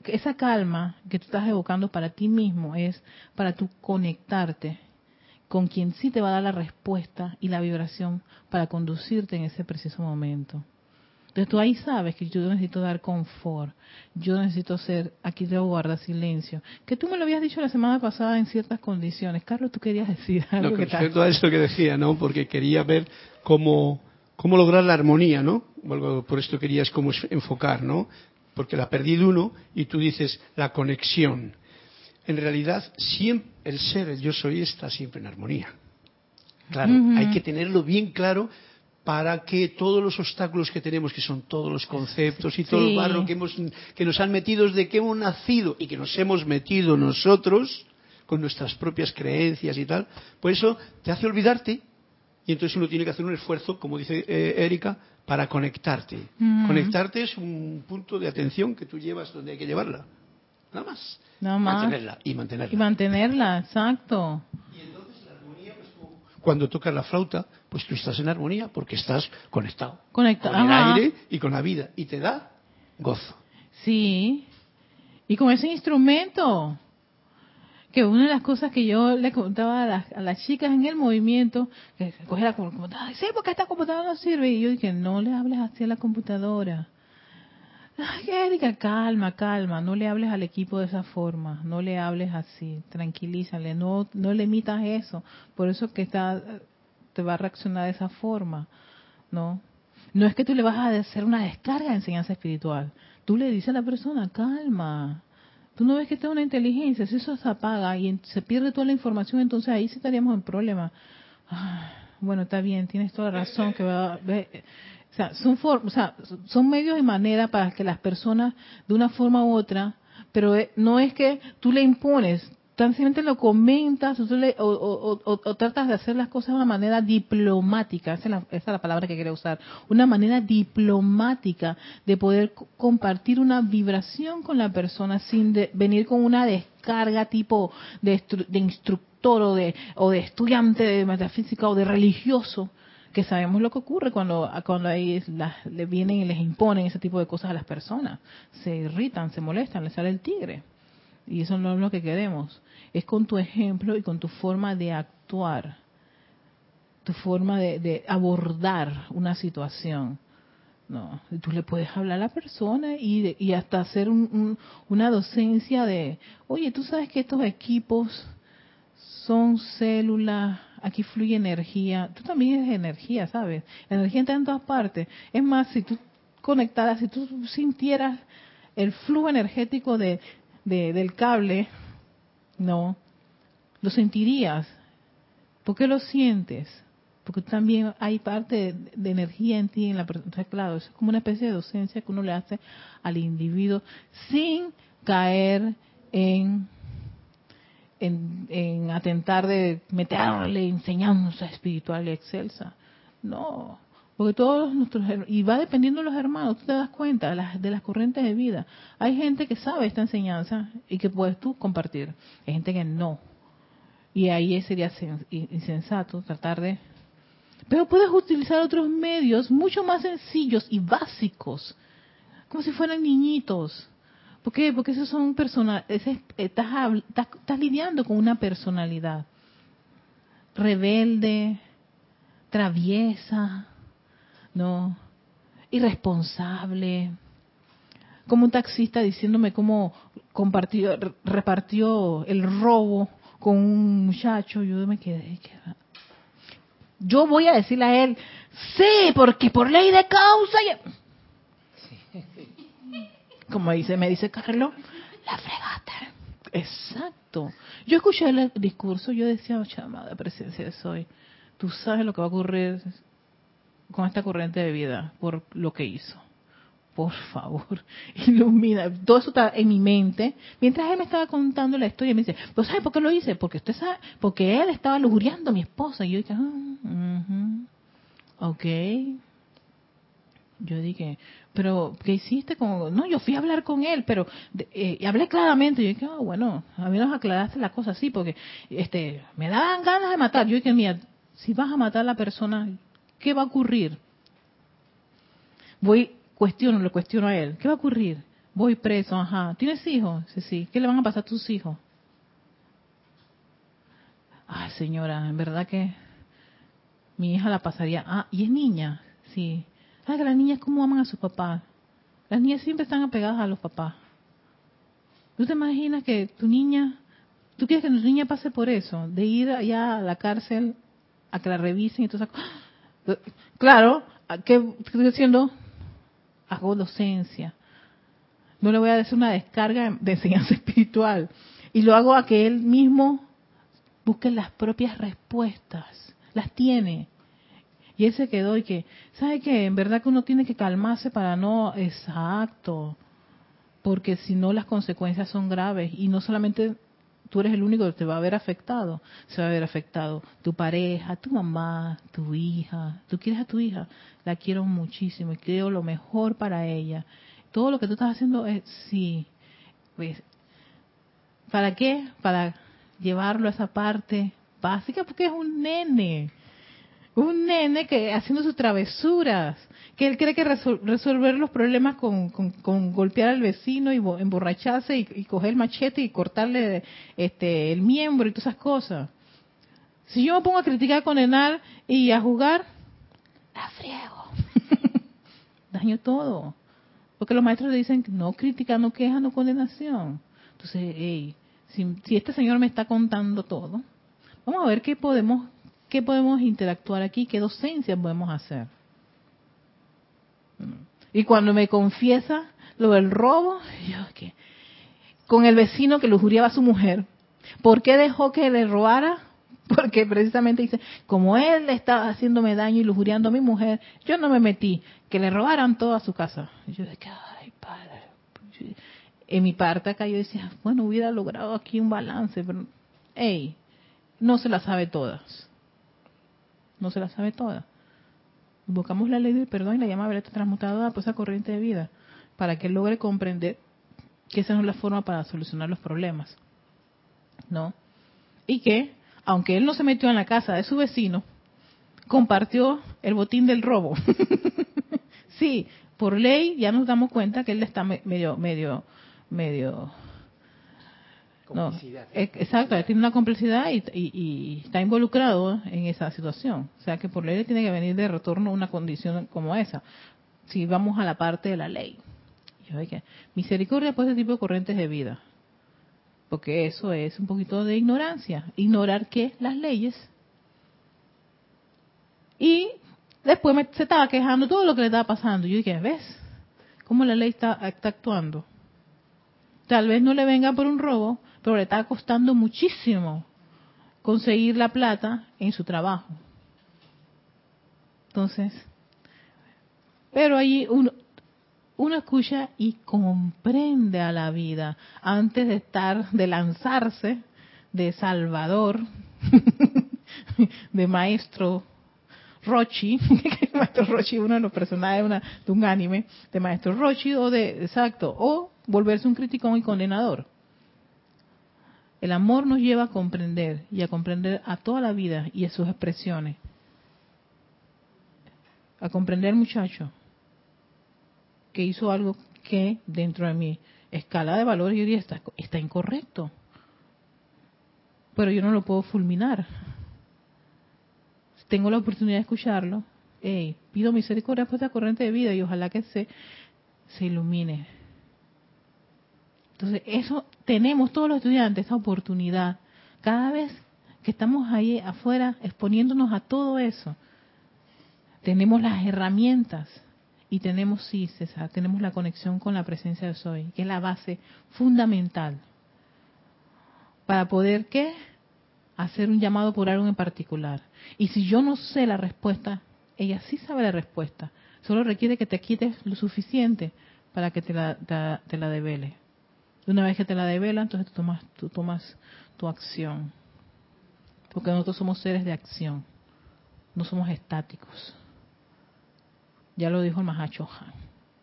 esa calma que tú estás evocando para ti mismo es para tú conectarte con quien sí te va a dar la respuesta y la vibración para conducirte en ese preciso momento. Entonces tú ahí sabes que yo necesito dar confort, yo necesito ser, aquí debo guardar silencio. Que tú me lo habías dicho la semana pasada en ciertas condiciones. Carlos, tú querías decir algo. No, con respecto a eso que decía, ¿no? Porque quería ver cómo, cómo lograr la armonía, ¿no? por esto querías cómo enfocar, ¿no? Porque la ha perdido uno y tú dices la conexión. En realidad, siempre, el ser, el yo soy, está siempre en armonía. Claro, hay que tenerlo bien claro para que todos los obstáculos que tenemos, que son todos los conceptos y todo el barro que, hemos, que nos han metido desde que hemos nacido y que nos hemos metido nosotros con nuestras propias creencias y tal, pues eso te hace olvidarte y entonces uno tiene que hacer un esfuerzo, como dice eh, Erika, para conectarte. Conectarte es un punto de atención que tú llevas donde hay que llevarla. Nada más. Nada más. Mantenerla y mantenerla. Y mantenerla, exacto. Y entonces cuando tocas la flauta, pues tú estás en armonía porque estás conectado. Conectado. Con el aire y con la vida. Y te da gozo. Sí. Y con ese instrumento. Que una de las cosas que yo le contaba a las, chicas en el movimiento, que coge la computadora, sí, porque esta computadora no sirve. Y yo dije, no le hables así a la computadora. Ay, Erika, calma, calma, no le hables al equipo de esa forma, no le hables así, tranquilízale, no, no le emitas eso, por eso que está te va a reaccionar de esa forma, ¿no? No es que tú le vas a hacer una descarga de enseñanza espiritual. Tú le dices a la persona, calma. Tú no ves que está una inteligencia. Si eso se apaga y se pierde toda la información, entonces ahí sí estaríamos en problema. Ah, bueno, está bien, tienes toda la razón. que va, sea, son, o sea, son medios y maneras para que las personas, de una forma u otra, pero eh, no es que tú le impones, tan simplemente lo comentas o, tratas de hacer las cosas de una manera diplomática, esa es, la, palabra que quería usar, una manera diplomática de poder compartir una vibración con la persona sin venir con una descarga tipo de, instructor o de, o de estudiante de metafísica o de religioso que sabemos lo que ocurre cuando cuando ahí le vienen y les imponen ese tipo de cosas a las personas se irritan se molestan les sale el tigre y eso no es lo que queremos. Es con tu ejemplo y con tu forma de actuar, tu forma de, abordar una situación. No, tú le puedes hablar a la persona y, y hasta hacer una docencia de, oye, tú sabes que estos equipos son células, aquí fluye energía, tú también eres energía, ¿sabes? La energía está en todas partes. Es más, si tú conectaras, si tú sintieras el flujo energético de, del cable, no, lo sentirías. ¿Por qué lo sientes? Porque también hay parte de, energía en ti, en la persona. Claro, es como una especie de docencia que uno le hace al individuo sin caer en, en, en atentar de meterle enseñanza espiritual y excelsa. No, porque todos nuestros y va dependiendo de los hermanos, tú te das cuenta de las, de las corrientes de vida. Hay gente que sabe esta enseñanza y que puedes tú compartir. Hay gente que no. Y ahí sería insensato tratar de... Pero puedes utilizar otros medios mucho más sencillos y básicos, como si fueran niñitos. ¿Por qué? Porque esos son personas, estás, estás, lidiando con una personalidad rebelde, traviesa, no, irresponsable, como un taxista diciéndome cómo compartió, repartió el robo con un muchacho, yo me quedé, yo voy a decirle a él, sí, porque por ley de causa, como dice, me dice Carlos, la fregaste. Exacto. Yo escuché el discurso, yo decía, llamada presencia de soy, tú sabes lo que va a ocurrir con esta corriente de vida por lo que hizo. Por favor, ilumina. Todo eso está en mi mente. Mientras él me estaba contando la historia, me dice, ¿pues sabe por qué lo hice? Porque usted sabe, porque él estaba lujuriando a mi esposa. Y yo dije, ah, ok. Yo dije, pero ¿qué hiciste con...? No, yo fui a hablar con él, pero eh, y hablé claramente. Yo dije, ah, bueno, a mí nos aclaraste la cosa así, porque este me daban ganas de matar. Yo dije, mira, si vas a matar a la persona, ¿qué va a ocurrir? Voy, cuestiono, le cuestiono a él. ¿Qué va a ocurrir? Voy preso, ajá. ¿Tienes hijos? Sí, sí. ¿Qué le van a pasar a tus hijos? Ay, señora, en verdad que mi hija la pasaría. Ah, y es niña, sí. Ah, que las niñas cómo aman a sus papás. Las niñas siempre están apegadas a los papás. ¿Tú te imaginas que tu niña, tú quieres que tu niña pase por eso, de ir allá a la cárcel a que la revisen y todo eso? Claro, ¿qué estoy haciendo? Hago docencia. No le voy a decir una descarga de enseñanza espiritual. Y lo hago a que él mismo busque las propias respuestas. Las tiene. Y él se quedó y que, ¿sabe qué? En verdad que uno tiene que calmarse para no, exacto, porque si no las consecuencias son graves y no solamente tú eres el único que te va a ver afectado, se va a ver afectado tu pareja, tu mamá, tu hija. Tú quieres a tu hija, la quiero muchísimo y quiero lo mejor para ella. Todo lo que tú estás haciendo es, sí, pues, ¿para qué? Para llevarlo a esa parte básica porque es un nene. Un nene que haciendo sus travesuras, que él cree que resolver los problemas con, con, golpear al vecino y emborracharse y, coger el machete y cortarle este el miembro y todas esas cosas. Si yo me pongo a criticar, a condenar y a jugar, la friego. Daño todo. Porque los maestros le dicen no crítica, no queja, no condenación. Entonces, hey, si, si este señor me está contando todo, vamos a ver qué podemos ¿Qué podemos interactuar aquí? ¿Qué docencia podemos hacer? Y cuando me confiesa lo del robo, yo que con el vecino que lujuriaba a su mujer, ¿por qué dejó que le robara? Porque precisamente dice, como él estaba haciéndome daño y lujuriando a mi mujer, yo no me metí, que le robaran toda su casa. Y yo dije, ay, padre. En mi parte acá yo decía, bueno, hubiera logrado aquí un balance, pero, hey, no se la sabe todas no se la sabe toda. Invocamos la ley del perdón y la llama violeta transmutadora por esa corriente de vida, para que logre comprender que esa no es la forma para solucionar los problemas. ¿No? Y que, aunque él no se metió en la casa de su vecino, compartió el botín del robo. sí, por ley ya nos damos cuenta que él está medio, medio, medio no, exacto, tiene una complicidad y, está involucrado en esa situación. O sea que por ley tiene que venir de retorno una condición como esa. Si vamos a la parte de la ley. misericordia por ese tipo de corrientes de vida. Porque eso es un poquito de ignorancia. Ignorar que las leyes. Y después me, se estaba quejando todo lo que le estaba pasando. Yo dije, ¿ves? ¿Cómo la ley está, está actuando? Tal vez no le venga por un robo, pero le está costando muchísimo conseguir la plata en su trabajo. Entonces, pero allí uno, escucha y comprende a la vida antes de estar, de lanzarse de Salvador, de maestro Rochi, maestro Rochi uno de los personajes de, una, de un anime, de maestro Rochi o de, exacto, o volverse un criticón y condenador. El amor nos lleva a comprender y a comprender a toda la vida y a sus expresiones. A comprender, muchacho, que hizo algo que dentro de mi escala de valores yo diría está, está incorrecto. Pero yo no lo puedo fulminar. Tengo la oportunidad de escucharlo. pido misericordia por esta corriente de vida y ojalá que se, se ilumine entonces, eso tenemos todos los estudiantes, esa oportunidad. Cada vez que estamos ahí afuera exponiéndonos a todo eso, tenemos las herramientas y tenemos, sí, César, tenemos la conexión con la presencia de Soy, que es la base fundamental para poder, ¿qué? Hacer un llamado por algo en particular. Y si yo no sé la respuesta, ella sí sabe la respuesta. Solo requiere que te quites lo suficiente para que te la, te la devele una vez que te la devela, entonces tú tomas, tú tomas tu acción. Porque nosotros somos seres de acción, no somos estáticos. Ya lo dijo el Mahacho.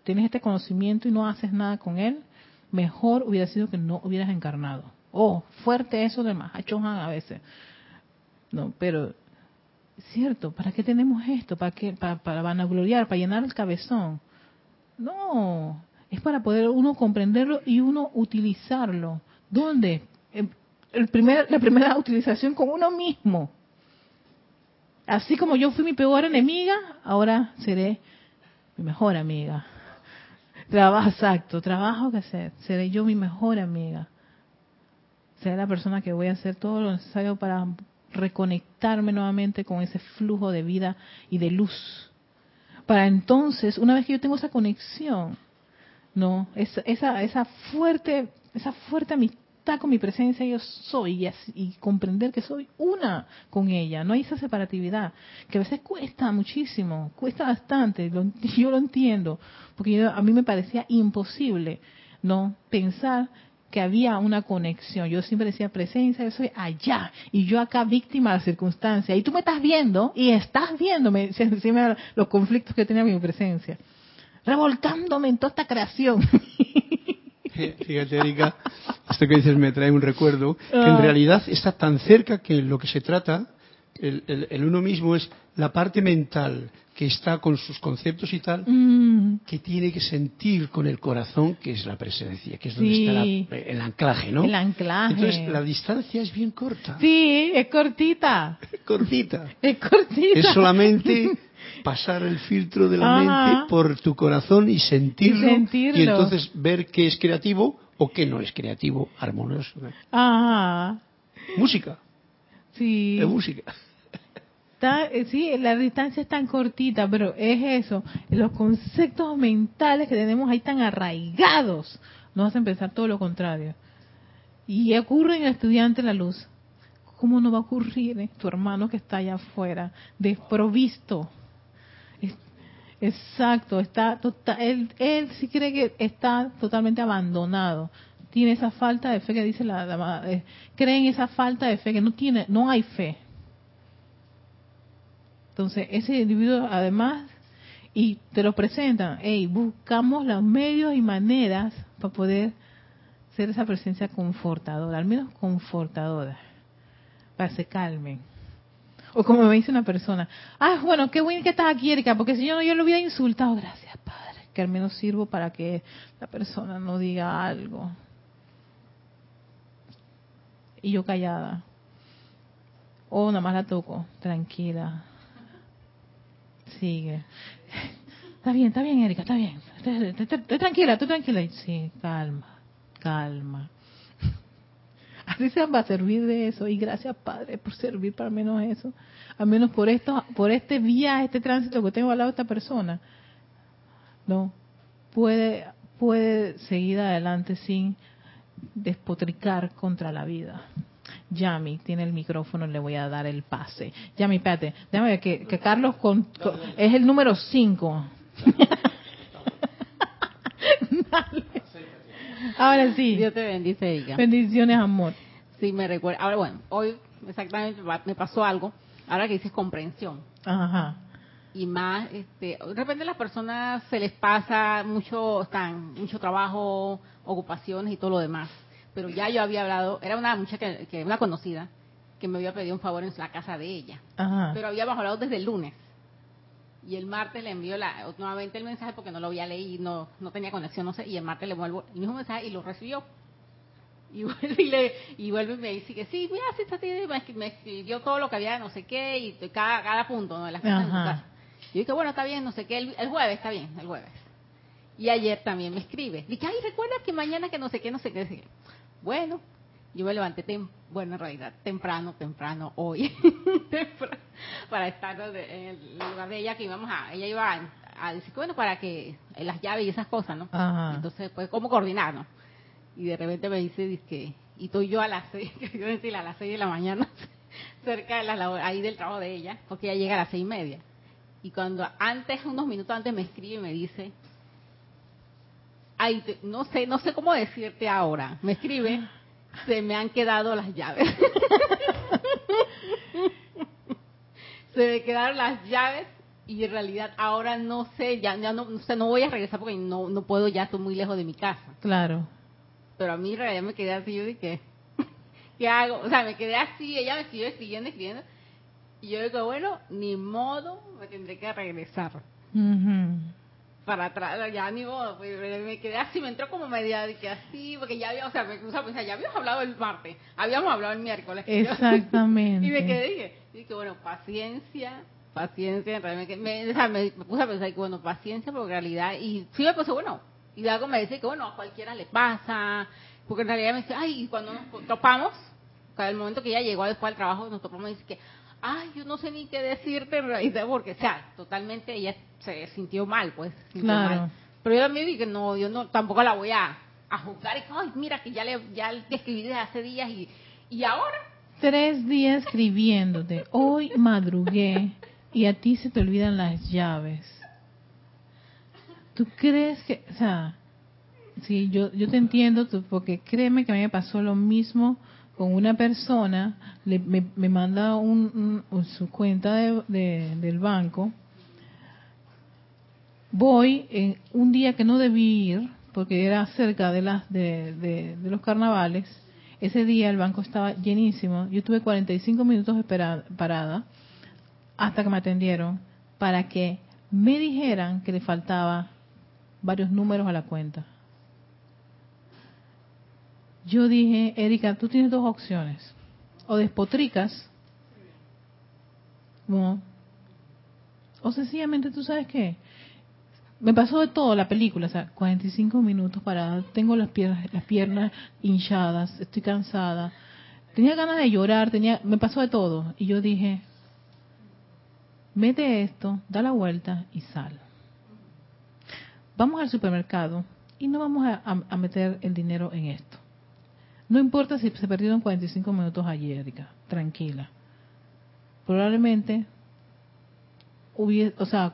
Tienes este conocimiento y no haces nada con él, mejor hubiera sido que no hubieras encarnado. Oh, fuerte eso del Mahacho a veces. No, pero cierto, ¿para qué tenemos esto? ¿Para qué? Para, para vanagloriar, para llenar el cabezón. No, es para poder uno comprenderlo y uno utilizarlo. ¿Dónde? El primer, la primera utilización con uno mismo. Así como yo fui mi peor enemiga, ahora seré mi mejor amiga. Trabajo exacto, trabajo que hacer. Seré yo mi mejor amiga. Seré la persona que voy a hacer todo lo necesario para reconectarme nuevamente con ese flujo de vida y de luz. Para entonces, una vez que yo tengo esa conexión, no, esa, esa, esa fuerte, esa fuerte amistad con mi presencia yo soy y, comprender que soy una con ella. No hay esa separatividad, que a veces cuesta muchísimo, cuesta bastante, yo lo entiendo, porque a mí me parecía imposible no pensar que había una conexión. Yo siempre decía presencia, yo soy allá y yo acá víctima de la circunstancia. Y tú me estás viendo y estás viéndome los conflictos que tenía mi presencia, revolcándome en toda esta creación. Fíjate, Erika, esto que dices me trae un recuerdo, que en ah. realidad está tan cerca que lo que se trata, el, uno mismo es la parte mental que está con sus conceptos y tal, mm. que tiene que sentir con el corazón, que es la presencia, que es donde está el anclaje, ¿no? El anclaje. Entonces, la distancia es bien corta. Sí, es cortita. cortita. Es cortita. Es solamente pasar el filtro de la mente por tu corazón y sentirlo, y entonces ver qué es creativo o qué no es creativo, armonioso. Ajá. Música. Sí. Es música. Eh, sí, la distancia es tan cortita, pero es eso. Los conceptos mentales que tenemos ahí tan arraigados nos hacen pensar todo lo contrario. Y ocurre en el estudiante la luz. ¿Cómo no va a ocurrir en tu hermano que está allá afuera, desprovisto? Exacto, está total, él, él sí cree que está totalmente abandonado. Tiene esa falta de fe que dice la, la eh, cree en esa falta de fe que no tiene, no hay fe. Entonces, ese individuo además y te lo presentan, hey, buscamos los medios y maneras para poder ser esa presencia confortadora, al menos confortadora, para que se calmen. O como me dice una persona, ah, bueno, qué bueno que estás aquí, Erika, porque si yo no, yo lo hubiera insultado. Gracias, Padre, que al menos sirvo para que la persona no diga algo. Y yo callada. O nada más la toco, tranquila. Sigue. Está bien, está bien, Erika, está bien. Estoy tranquila, estoy tranquila. Sí, calma, calma. Así se va a servir de eso. Y gracias, Padre, por servir para menos eso. Al menos por esto, por este viaje, este tránsito que tengo al lado de esta persona. No, puede, puede seguir adelante sin despotricar contra la vida. Yami tiene el micrófono, le voy a dar el pase. Yami, espérate, déjame ver que, que Carlos es el número 5. Ahora sí. Dios te bendice, ella. Bendiciones, amor. Sí, me recuerda. Ahora, bueno, hoy exactamente me pasó algo. Ahora que dices comprensión. Ajá. Y más, este, de repente las personas se les pasa mucho, están, mucho trabajo, ocupaciones y todo lo demás. Pero ya yo había hablado, era una muchacha que, una conocida, que me había pedido un favor en la casa de ella. Ajá. Pero habíamos hablado desde el lunes y el martes le envió la, nuevamente el mensaje porque no lo había leído, no, no tenía conexión, no sé, y el martes le vuelvo el mismo mensaje y lo recibió. Y vuelve y, le, y vuelve y me dice que sí, mira, sí, está, me escribió todo lo que había, no sé qué, y cada, cada punto ¿no? de las cosas Yo dije, bueno, está bien, no sé qué, el, jueves está bien, el jueves. Y ayer también me escribe. Dije, ay, recuerda que mañana que no sé qué, no sé qué. Bueno, yo me levanté, tem bueno, en realidad, temprano, temprano, hoy, para estar en el lugar de ella que íbamos a, ella iba a, decir, bueno, para que las llaves y esas cosas, ¿no? Entonces, pues, ¿cómo coordinarnos? Y de repente me dice, que, y estoy yo a las seis, yo decía a las seis de la mañana, cerca de la ahí del trabajo de ella, porque ella llega a las seis y media. Y cuando antes, unos minutos antes me escribe y me dice, ay, no sé, no sé cómo decirte ahora, me escribe, se me han quedado las llaves. se me quedaron las llaves y en realidad ahora no sé, ya, ya no, no voy a regresar porque no, no puedo, ya estoy muy lejos de mi casa. Claro. Pero a mí en realidad me quedé así, yo dije, ¿qué hago? O sea, me quedé así, ella me siguió escribiendo, escribiendo. Y yo digo, bueno, ni modo, me tendré que regresar. Para atrás, ya ni modo, pues, me quedé así, me entró como media de que así, porque ya había, o sea, me puse a pensar, ya habíamos hablado el martes, habíamos hablado el miércoles. Exactamente. y me quedé, dije, dije, bueno, paciencia, paciencia, realmente, me, o sea, me, puse a pensar que, bueno, paciencia, porque en realidad, y sí me puse, bueno, y algo me dice que, bueno, a cualquiera le pasa, porque en realidad me dice, ay, y cuando nos topamos, cada el momento que ella llegó después del trabajo, nos topamos y dice que, ay, yo no sé ni qué decirte en realidad, porque, o sea, totalmente ella se sintió mal, pues. claro. Pero yo también dije, no, yo no, tampoco la voy a, a juzgar. Y, ay, mira, que ya le, ya le escribí desde hace días y, y ahora. Tres días escribiéndote. Hoy madrugué y a ti se te olvidan las llaves. ¿Tú crees que, o sea, sí, yo, yo te entiendo, porque créeme que a mí me pasó lo mismo con una persona, le, me, manda un, su cuenta de, del banco, voy en un día que no debí ir, porque era cerca de, las, de, los carnavales, ese día el banco estaba llenísimo, yo tuve 45 minutos parada hasta que me atendieron para que me dijeran que le faltaba varios números a la cuenta yo dije, Erika, tú tienes dos opciones. O despotricas, no. o sencillamente tú sabes qué. Me pasó de todo la película, o sea, 45 minutos parada, tengo las piernas, las piernas hinchadas, estoy cansada, tenía ganas de llorar, tenía, me pasó de todo. Y yo dije, mete esto, da la vuelta y sal. Vamos al supermercado y no vamos a meter el dinero en esto. No importa si se perdieron 45 minutos ayer, Erika, tranquila. Probablemente, hubiese, o sea,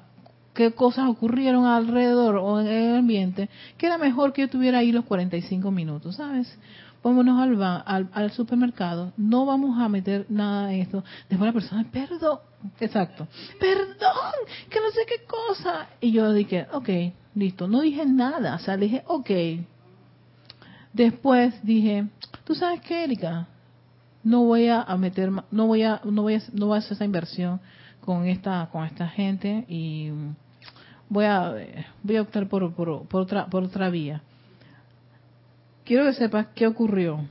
qué cosas ocurrieron alrededor o en el ambiente, que era mejor que yo tuviera ahí los 45 minutos, ¿sabes? Vámonos al, al, supermercado, no vamos a meter nada en esto. Después la persona, perdón, exacto, perdón, que no sé qué cosa. Y yo dije, ok, listo, no dije nada, o sea, dije, ok, Después dije, ¿tú sabes qué, Erika? No voy a meter, no voy a, no voy a, no voy a hacer esa inversión con esta, con esta gente y voy a, voy a optar por, por, por otra, por otra vía. Quiero que sepas qué ocurrió.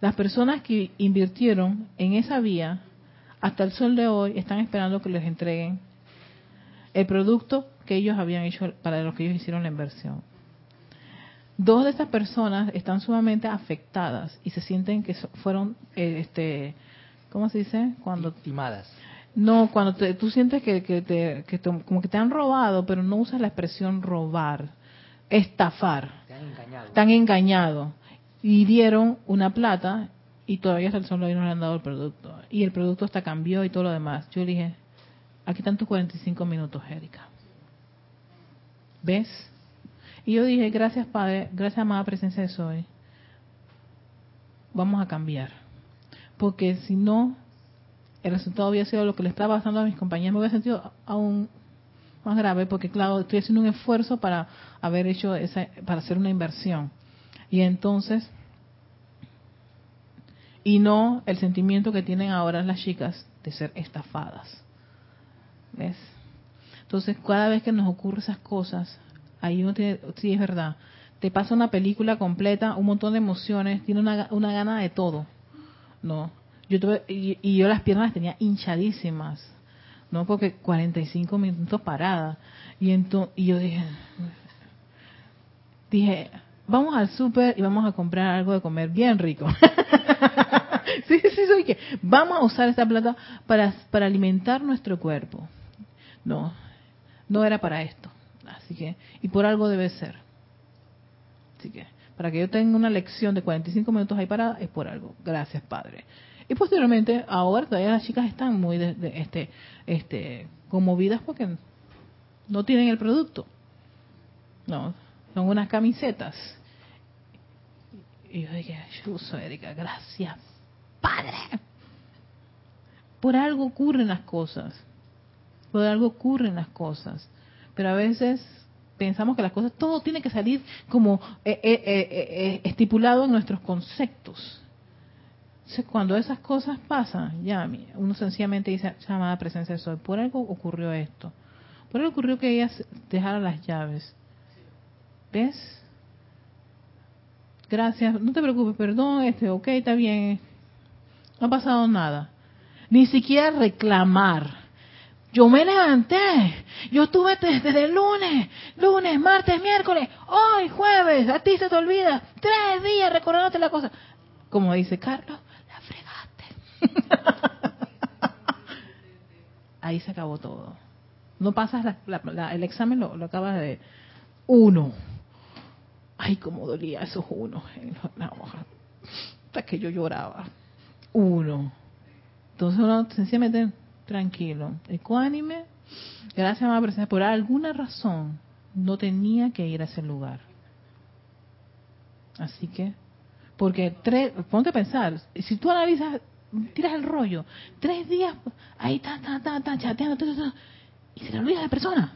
Las personas que invirtieron en esa vía, hasta el sol de hoy, están esperando que les entreguen el producto que ellos habían hecho para los que ellos hicieron la inversión. Dos de estas personas están sumamente afectadas y se sienten que fueron, eh, este, ¿cómo se dice? Cuando Victimadas. No, cuando tú sientes que, te, que como que te han robado, pero no usas la expresión robar, estafar. Te han engañado. Están engañados. Y dieron una plata y todavía hasta el sol no le han dado el producto. Y el producto hasta cambió y todo lo demás. Yo le dije, aquí están tus 45 minutos, Erika. ¿Ves? Y yo dije, gracias Padre, gracias amada presencia de Soy, vamos a cambiar. Porque si no, el resultado había sido lo que le estaba pasando a mis compañeros, me hubiera sentido aún más grave, porque claro, estoy haciendo un esfuerzo para haber hecho esa, para hacer una inversión. Y entonces, y no el sentimiento que tienen ahora las chicas de ser estafadas. ¿Ves? Entonces, cada vez que nos ocurren esas cosas, ahí uno tiene, sí es verdad, te pasa una película completa, un montón de emociones, tiene una, una gana de todo, ¿no? Yo tuve, y, yo las piernas las tenía hinchadísimas, ¿no? Porque 45 minutos parada. Y, y yo dije, dije, vamos al súper y vamos a comprar algo de comer bien rico. sí, sí, soy que vamos a usar esta plata para, para alimentar nuestro cuerpo. No, no era para esto. Así que, y por algo debe ser. Así que, para que yo tenga una lección de 45 minutos ahí parada, es por algo. Gracias, Padre. Y posteriormente, ahora todavía las chicas están muy de, este, este, conmovidas porque no tienen el producto. No, son unas camisetas. Y yo dije, Yuso, Erika, gracias, Padre. Por algo ocurren las cosas. Por algo ocurren las cosas pero a veces pensamos que las cosas, todo tiene que salir como eh, eh, eh, estipulado en nuestros conceptos. Entonces, cuando esas cosas pasan, ya uno sencillamente dice, llamada presencia de sol, por algo ocurrió esto, Por eso ocurrió que ella dejara las llaves. ¿Ves? Gracias, no te preocupes, perdón, este, ok, está bien. No ha pasado nada. Ni siquiera reclamar. Yo me levanté, yo estuve desde el lunes, lunes, martes, miércoles, hoy, jueves, a ti se te olvida, tres días recordándote la cosa. Como dice Carlos, la fregaste. Ahí se acabó todo. No pasas el examen, lo, lo acabas de... Uno. Ay, cómo dolía esos unos en la hoja. Hasta que yo lloraba. Uno. Entonces uno sencillamente tranquilo, ecuánime. Gracias, mamá presencia. Por alguna razón no tenía que ir a ese lugar. Así que, porque tres, ponte a pensar, si tú analizas, tiras el rollo, tres días, ahí está, está, está, está, chateando, y se le olvida la persona.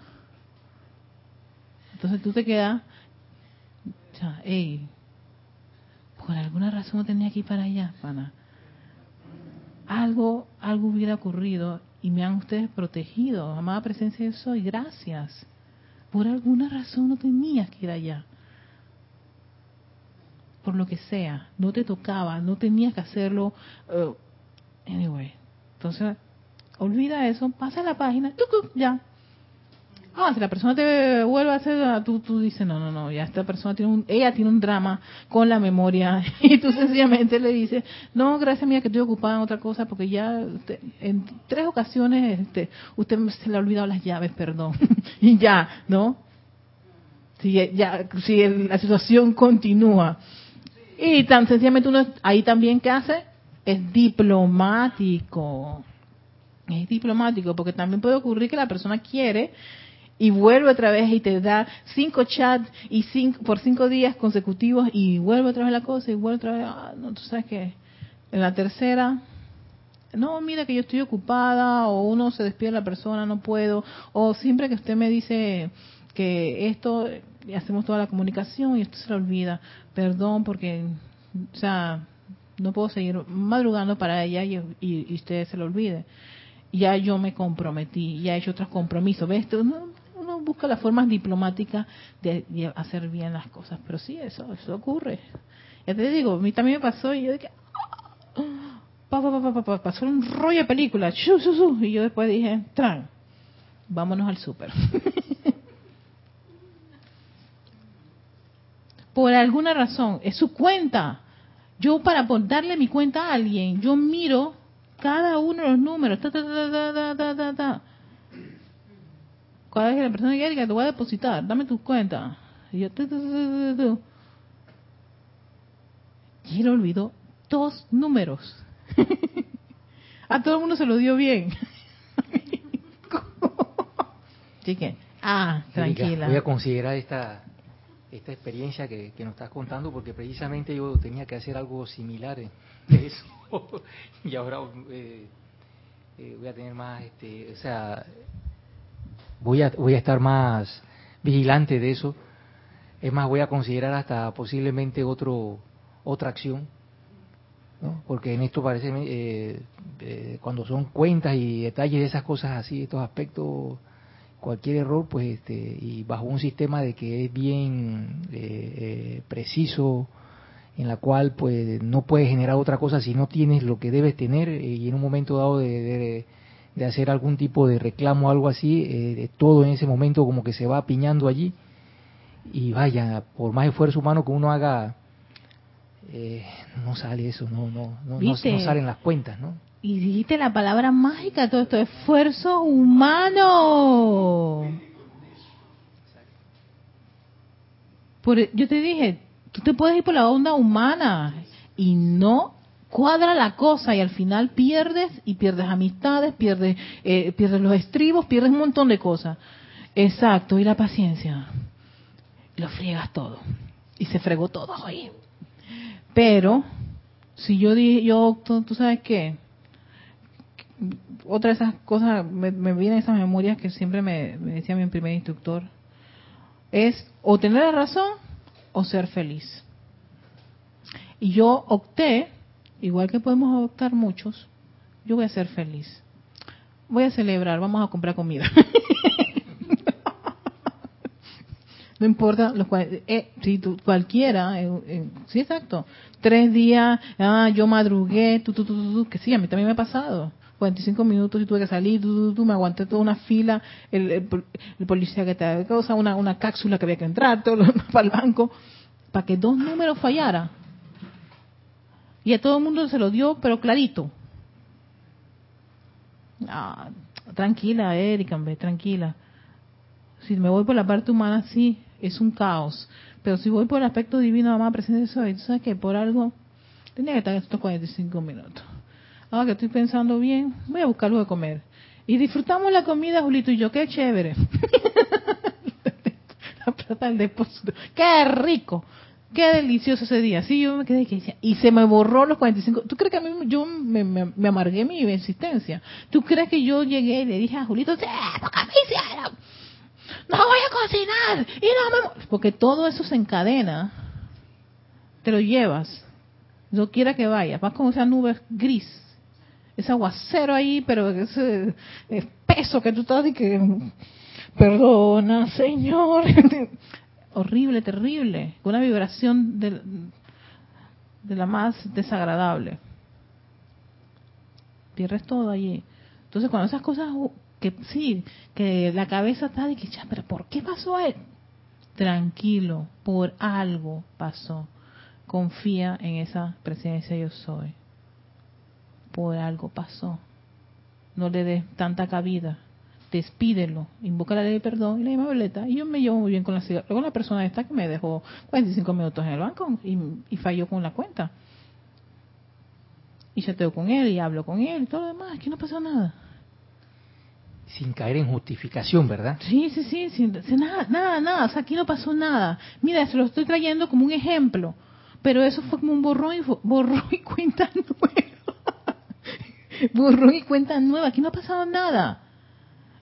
Entonces tú te quedas o sea, por alguna razón no tenía que ir para allá, pana. Algo, algo hubiera ocurrido y me han ustedes protegido. Amada presencia de soy, gracias. Por alguna razón no tenías que ir allá. Por lo que sea, no te tocaba, no tenías que hacerlo. Uh, anyway, entonces, olvida eso, pasa la página, ya, Ah, si la persona te vuelve a hacer, tú, tú dices, no, no, no, ya esta persona tiene un, ella tiene un drama con la memoria y tú sencillamente le dices, no, gracias mía que estoy ocupada en otra cosa porque ya en tres ocasiones este, usted se le ha olvidado las llaves, perdón, y ya, ¿no? Si, ya, si la situación continúa. Y tan sencillamente uno ahí también, ¿qué hace? Es diplomático. Es diplomático porque también puede ocurrir que la persona quiere y vuelve otra vez y te da cinco chats y cinco, por cinco días consecutivos y vuelve otra vez la cosa y vuelve otra vez, ah, no, tú sabes que en la tercera, no, mira que yo estoy ocupada o uno se despide de la persona, no puedo, o siempre que usted me dice que esto, hacemos toda la comunicación y esto se le olvida, perdón porque, o sea, no puedo seguir madrugando para ella y, usted se lo olvide ya yo me comprometí, ya he hecho otros compromisos. ¿Ves? No, uno busca las formas diplomáticas de, hacer bien las cosas, pero sí, eso, eso ocurre. Ya te digo, a mí también me pasó y yo dije, pa, pasó un rollo de película, y yo después dije, tran, vámonos al súper. Por alguna razón, es su cuenta. Yo para darle mi cuenta a alguien, yo miro cada uno de los números, cada vez que la persona diga, te voy a depositar, dame tus cuentas. Y yo, y él olvidó dos números. a todo el mundo se lo dio bien. Que, ah, tranquila. Voy a considerar esta esta experiencia que, nos estás contando porque precisamente yo tenía que hacer algo similar de eso y ahora eh, eh, voy a tener más, este, o sea, voy a, voy a estar más vigilante de eso. Es más, voy a considerar hasta posiblemente otro otra acción, ¿no? porque en esto parece, eh, eh, cuando son cuentas y detalles de esas cosas así, estos aspectos, cualquier error, pues, este, y bajo un sistema de que es bien eh, preciso, en la cual pues no puedes generar otra cosa si no tienes lo que debes tener y en un momento dado de de hacer algún tipo de reclamo o algo así, eh, todo en ese momento como que se va apiñando allí y vaya, por más esfuerzo humano que uno haga, eh, no sale eso, no, no, no, no, salen las cuentas, ¿no? Y dijiste la palabra mágica, todo esto, esfuerzo humano. Por, yo te dije, tú te puedes ir por la onda humana y no cuadra la cosa y al final pierdes y pierdes amistades, pierdes, eh, pierdes los estribos, pierdes un montón de cosas. Exacto, y la paciencia. Lo friegas todo. Y se fregó todo ahí. Pero, si yo dije, yo, tú, sabes qué, otra de esas cosas, me, me vienen esas memorias que siempre me, me decía mi primer instructor, es o tener la razón o ser feliz. Y yo opté igual que podemos adoptar muchos, yo voy a ser feliz. Voy a celebrar, vamos a comprar comida. no importa, los eh, si tú, cualquiera, eh, eh, sí, exacto, tres días, ah, yo madrugué, tú, tú, tú, que sí, a mí también me ha pasado. 45 minutos y tuve que salir, tú, me aguanté toda una fila, el, policía que te causa una, una cápsula que había que entrar, todo para el banco, para que dos números fallara. Y a todo el mundo se lo dio, pero clarito. Ah, tranquila, Erika, tranquila. Si me voy por la parte humana, sí, es un caos. Pero si voy por el aspecto divino, mamá, presente soy, ¿sabes que Por algo tenía que estar estos 45 minutos. Ahora que estoy pensando bien, voy a buscar algo de comer. Y disfrutamos la comida, Julito y yo, qué chévere. la plata del depósito, qué rico. Qué delicioso ese día. Sí, yo me quedé que y se me borró los 45. ¿Tú crees que a mí yo me, amargué mi existencia? ¿Tú crees que yo llegué y le dije a Julito? No voy a cocinar y no me... Porque todo eso se encadena. Te lo llevas. No quiera que vaya. Vas con esa nube gris. Ese aguacero ahí, pero ese peso que tú estás y que... Perdona, Señor. horrible, terrible, con una vibración de, la más desagradable. Pierdes todo allí. Entonces, cuando esas cosas, que sí, que la cabeza está de que, ya, pero ¿por qué pasó él? Tranquilo, por algo pasó. Confía en esa presencia yo soy. Por algo pasó. No le des tanta cabida despídelo, invoca la ley de perdón y la llama violeta. Y yo me llevo muy bien con la, con la persona esta que me dejó 45 minutos en el banco y, falló con la cuenta. Y chateo con él y hablo con él y todo lo demás, aquí no pasó nada. Sin caer en justificación, ¿verdad? Sí, sí, sí, sin, nada, nada, nada, o sea, aquí no pasó nada. Mira, se lo estoy trayendo como un ejemplo, pero eso fue como un borrón y, borrón y cuenta nueva. borrón y cuenta nueva, aquí no ha pasado nada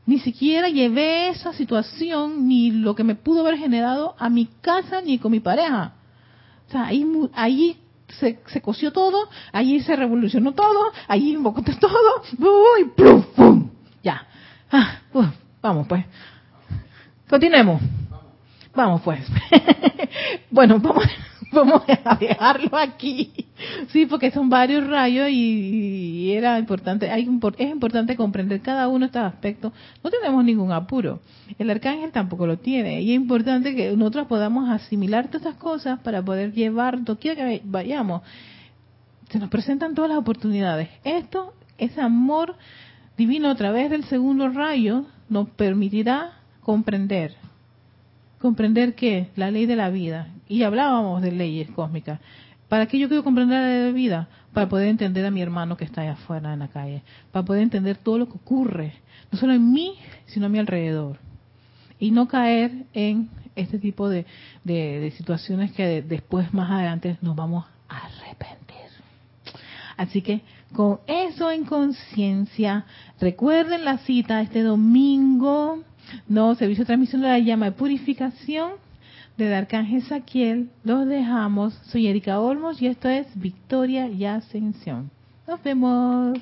ni siquiera llevé esa situación ni lo que me pudo haber generado a mi casa ni con mi pareja. O sea, ahí, ahí se, se coció todo, ahí se revolucionó todo, ahí invocó todo, y plum, pum, ya. Ah, vamos pues. Continuemos. Vamos pues. bueno, vamos vamos a dejarlo aquí. Sí, porque son varios rayos y, era importante, hay, es importante comprender cada uno de estos aspectos. No tenemos ningún apuro. El arcángel tampoco lo tiene. Y es importante que nosotros podamos asimilar todas estas cosas para poder llevar doquiera que vayamos. Se nos presentan todas las oportunidades. Esto, ese amor divino a través del segundo rayo, nos permitirá comprender comprender qué? La ley de la vida. Y hablábamos de leyes cósmicas. ¿Para qué yo quiero comprender la ley de vida? Para poder entender a mi hermano que está allá afuera en la calle. Para poder entender todo lo que ocurre, no solo en mí, sino a mi alrededor. Y no caer en este tipo de, de situaciones que después, más adelante, nos vamos a arrepentir. Así que con eso en conciencia, recuerden la cita este domingo no, servicio de transmisión de la llama de purificación del Arcángel Saquiel. Los dejamos. Soy Erika Olmos y esto es Victoria y Ascensión. Nos vemos.